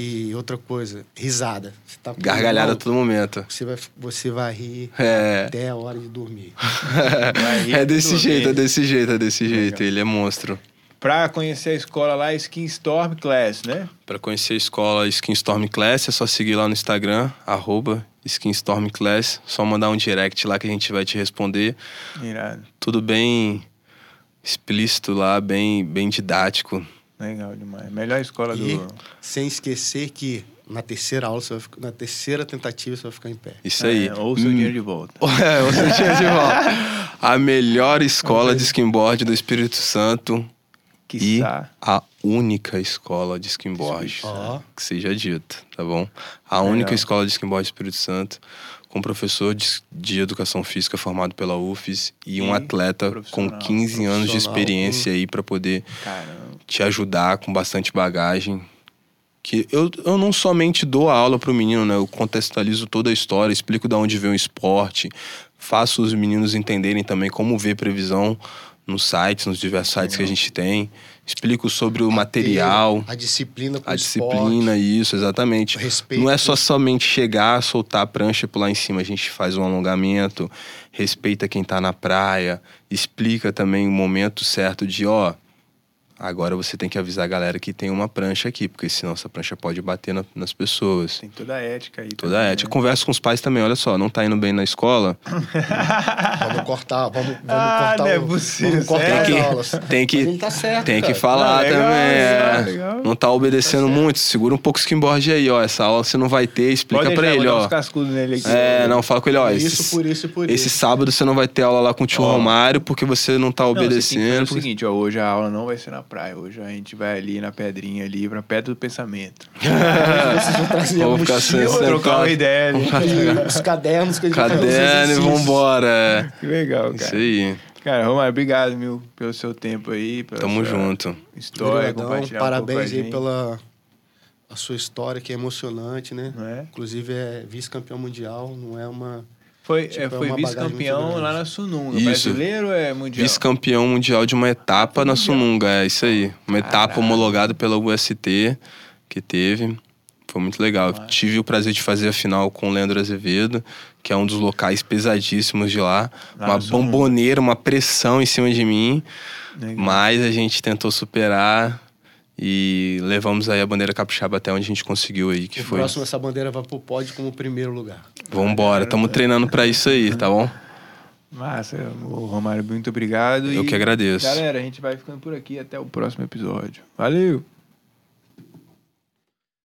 E outra coisa, risada. Você tá Gargalhada a todo momento. Você vai, você vai rir É. até a hora de dormir. Vai rir É desse tudo jeito, é desse jeito, é desse jeito. Legal. Ele é monstro. Pra conhecer a escola lá, Skin Storm Class, né? Para conhecer a escola Skin Storm Class, é só seguir lá no Instagram, arroba Skin Storm Class. Só mandar um direct lá que a gente vai te responder. Irado. Tudo bem explícito lá, bem, bem didático. Legal demais. Melhor escola E do. sem esquecer que na terceira aula, você vai ficar- na terceira tentativa, você vai ficar em pé. Isso aí. É, ou seu Hum. dinheiro de volta. É, o seu dinheiro de volta. A melhor escola de skimboard do Espírito Santo e Quiçá. a única escola de skimboard. Que seja dito, tá bom? A única Legal. escola de skimboard do Espírito Santo com professor de, de educação física formado pela UFES e, um E atleta com profissional. 15 anos de experiência aí para poder Caramba. Te ajudar com bastante bagagem. Que eu, eu não somente dou a aula pro menino, né? Eu contextualizo toda a história, explico de onde vem o esporte, faço os meninos entenderem também como ver previsão nos sites, nos diversos sites que a gente tem. Explico sobre o material, A disciplina com a o disciplina, isso, exatamente. esporte, o respeito. Não é só somente chegar, soltar a prancha e pular em cima. A gente faz um alongamento, respeita quem tá na praia, explica também o momento certo de, ó, agora você tem que avisar a galera que tem uma prancha aqui, porque senão essa prancha pode bater na- nas pessoas. Tem toda a ética aí. Toda também, a ética. né? Converso com os pais também, olha só, não tá indo bem na escola, Vamos cortar, vamos, vamos Ah, cortar não é o- possível, Vamos cortar Tem que- aulas. tem que- tá certo, tem que falar Não, legal, também. legal, é. legal. Não tá obedecendo muito, segura um pouco o skimboard aí, ó. Essa aula você não vai ter, explica Pode pra deixar, ele, ó. nele aqui. É, não, fala com ele, ó. Por isso, esse- por isso e por Esse isso. sábado você não vai ter aula lá com o tio Ó. Romário porque você não tá Não, você tem que obedecendo. fazer o porque- seguinte, ó, hoje a aula não vai ser na praia, hoje a gente vai ali na pedrinha ali, pra pedra do pensamento. Vocês vão ficar Sentado. trocar uma ideia ali. os cadernos que a gente vai fazer os Caderno e vambora. Que legal, é. Isso cara. aí. Cara, Romário, obrigado, meu, pelo seu tempo aí. Pela Tamo junto. História, Obrigadão, Parabéns um aí pela a sua história, que é emocionante, né? é? Inclusive é vice-campeão mundial, não é uma. Foi, Tipo, é, é foi bagagem vice-campeão lá na Sununga. Isso. Brasileiro ou é mundial? Vice-campeão mundial de uma etapa na Sununga, é isso aí. Uma etapa Caralho. homologada pela UST que teve. Foi muito legal. Massa. Tive o prazer de fazer a final com o Leandro Azevedo, que é um dos locais pesadíssimos de lá. Lá uma bomboneira, uma pressão em cima de mim. Legal. Mas a gente tentou superar e levamos aí a bandeira capixaba até onde a gente conseguiu aí, que O foi. próximo, essa bandeira vai pro pódio como primeiro lugar. Vambora, estamos treinando pra isso aí, tá bom? Massa, ô, Romário, muito obrigado. Eu e, que agradeço. Galera, a gente vai ficando por aqui até o próximo episódio. Valeu!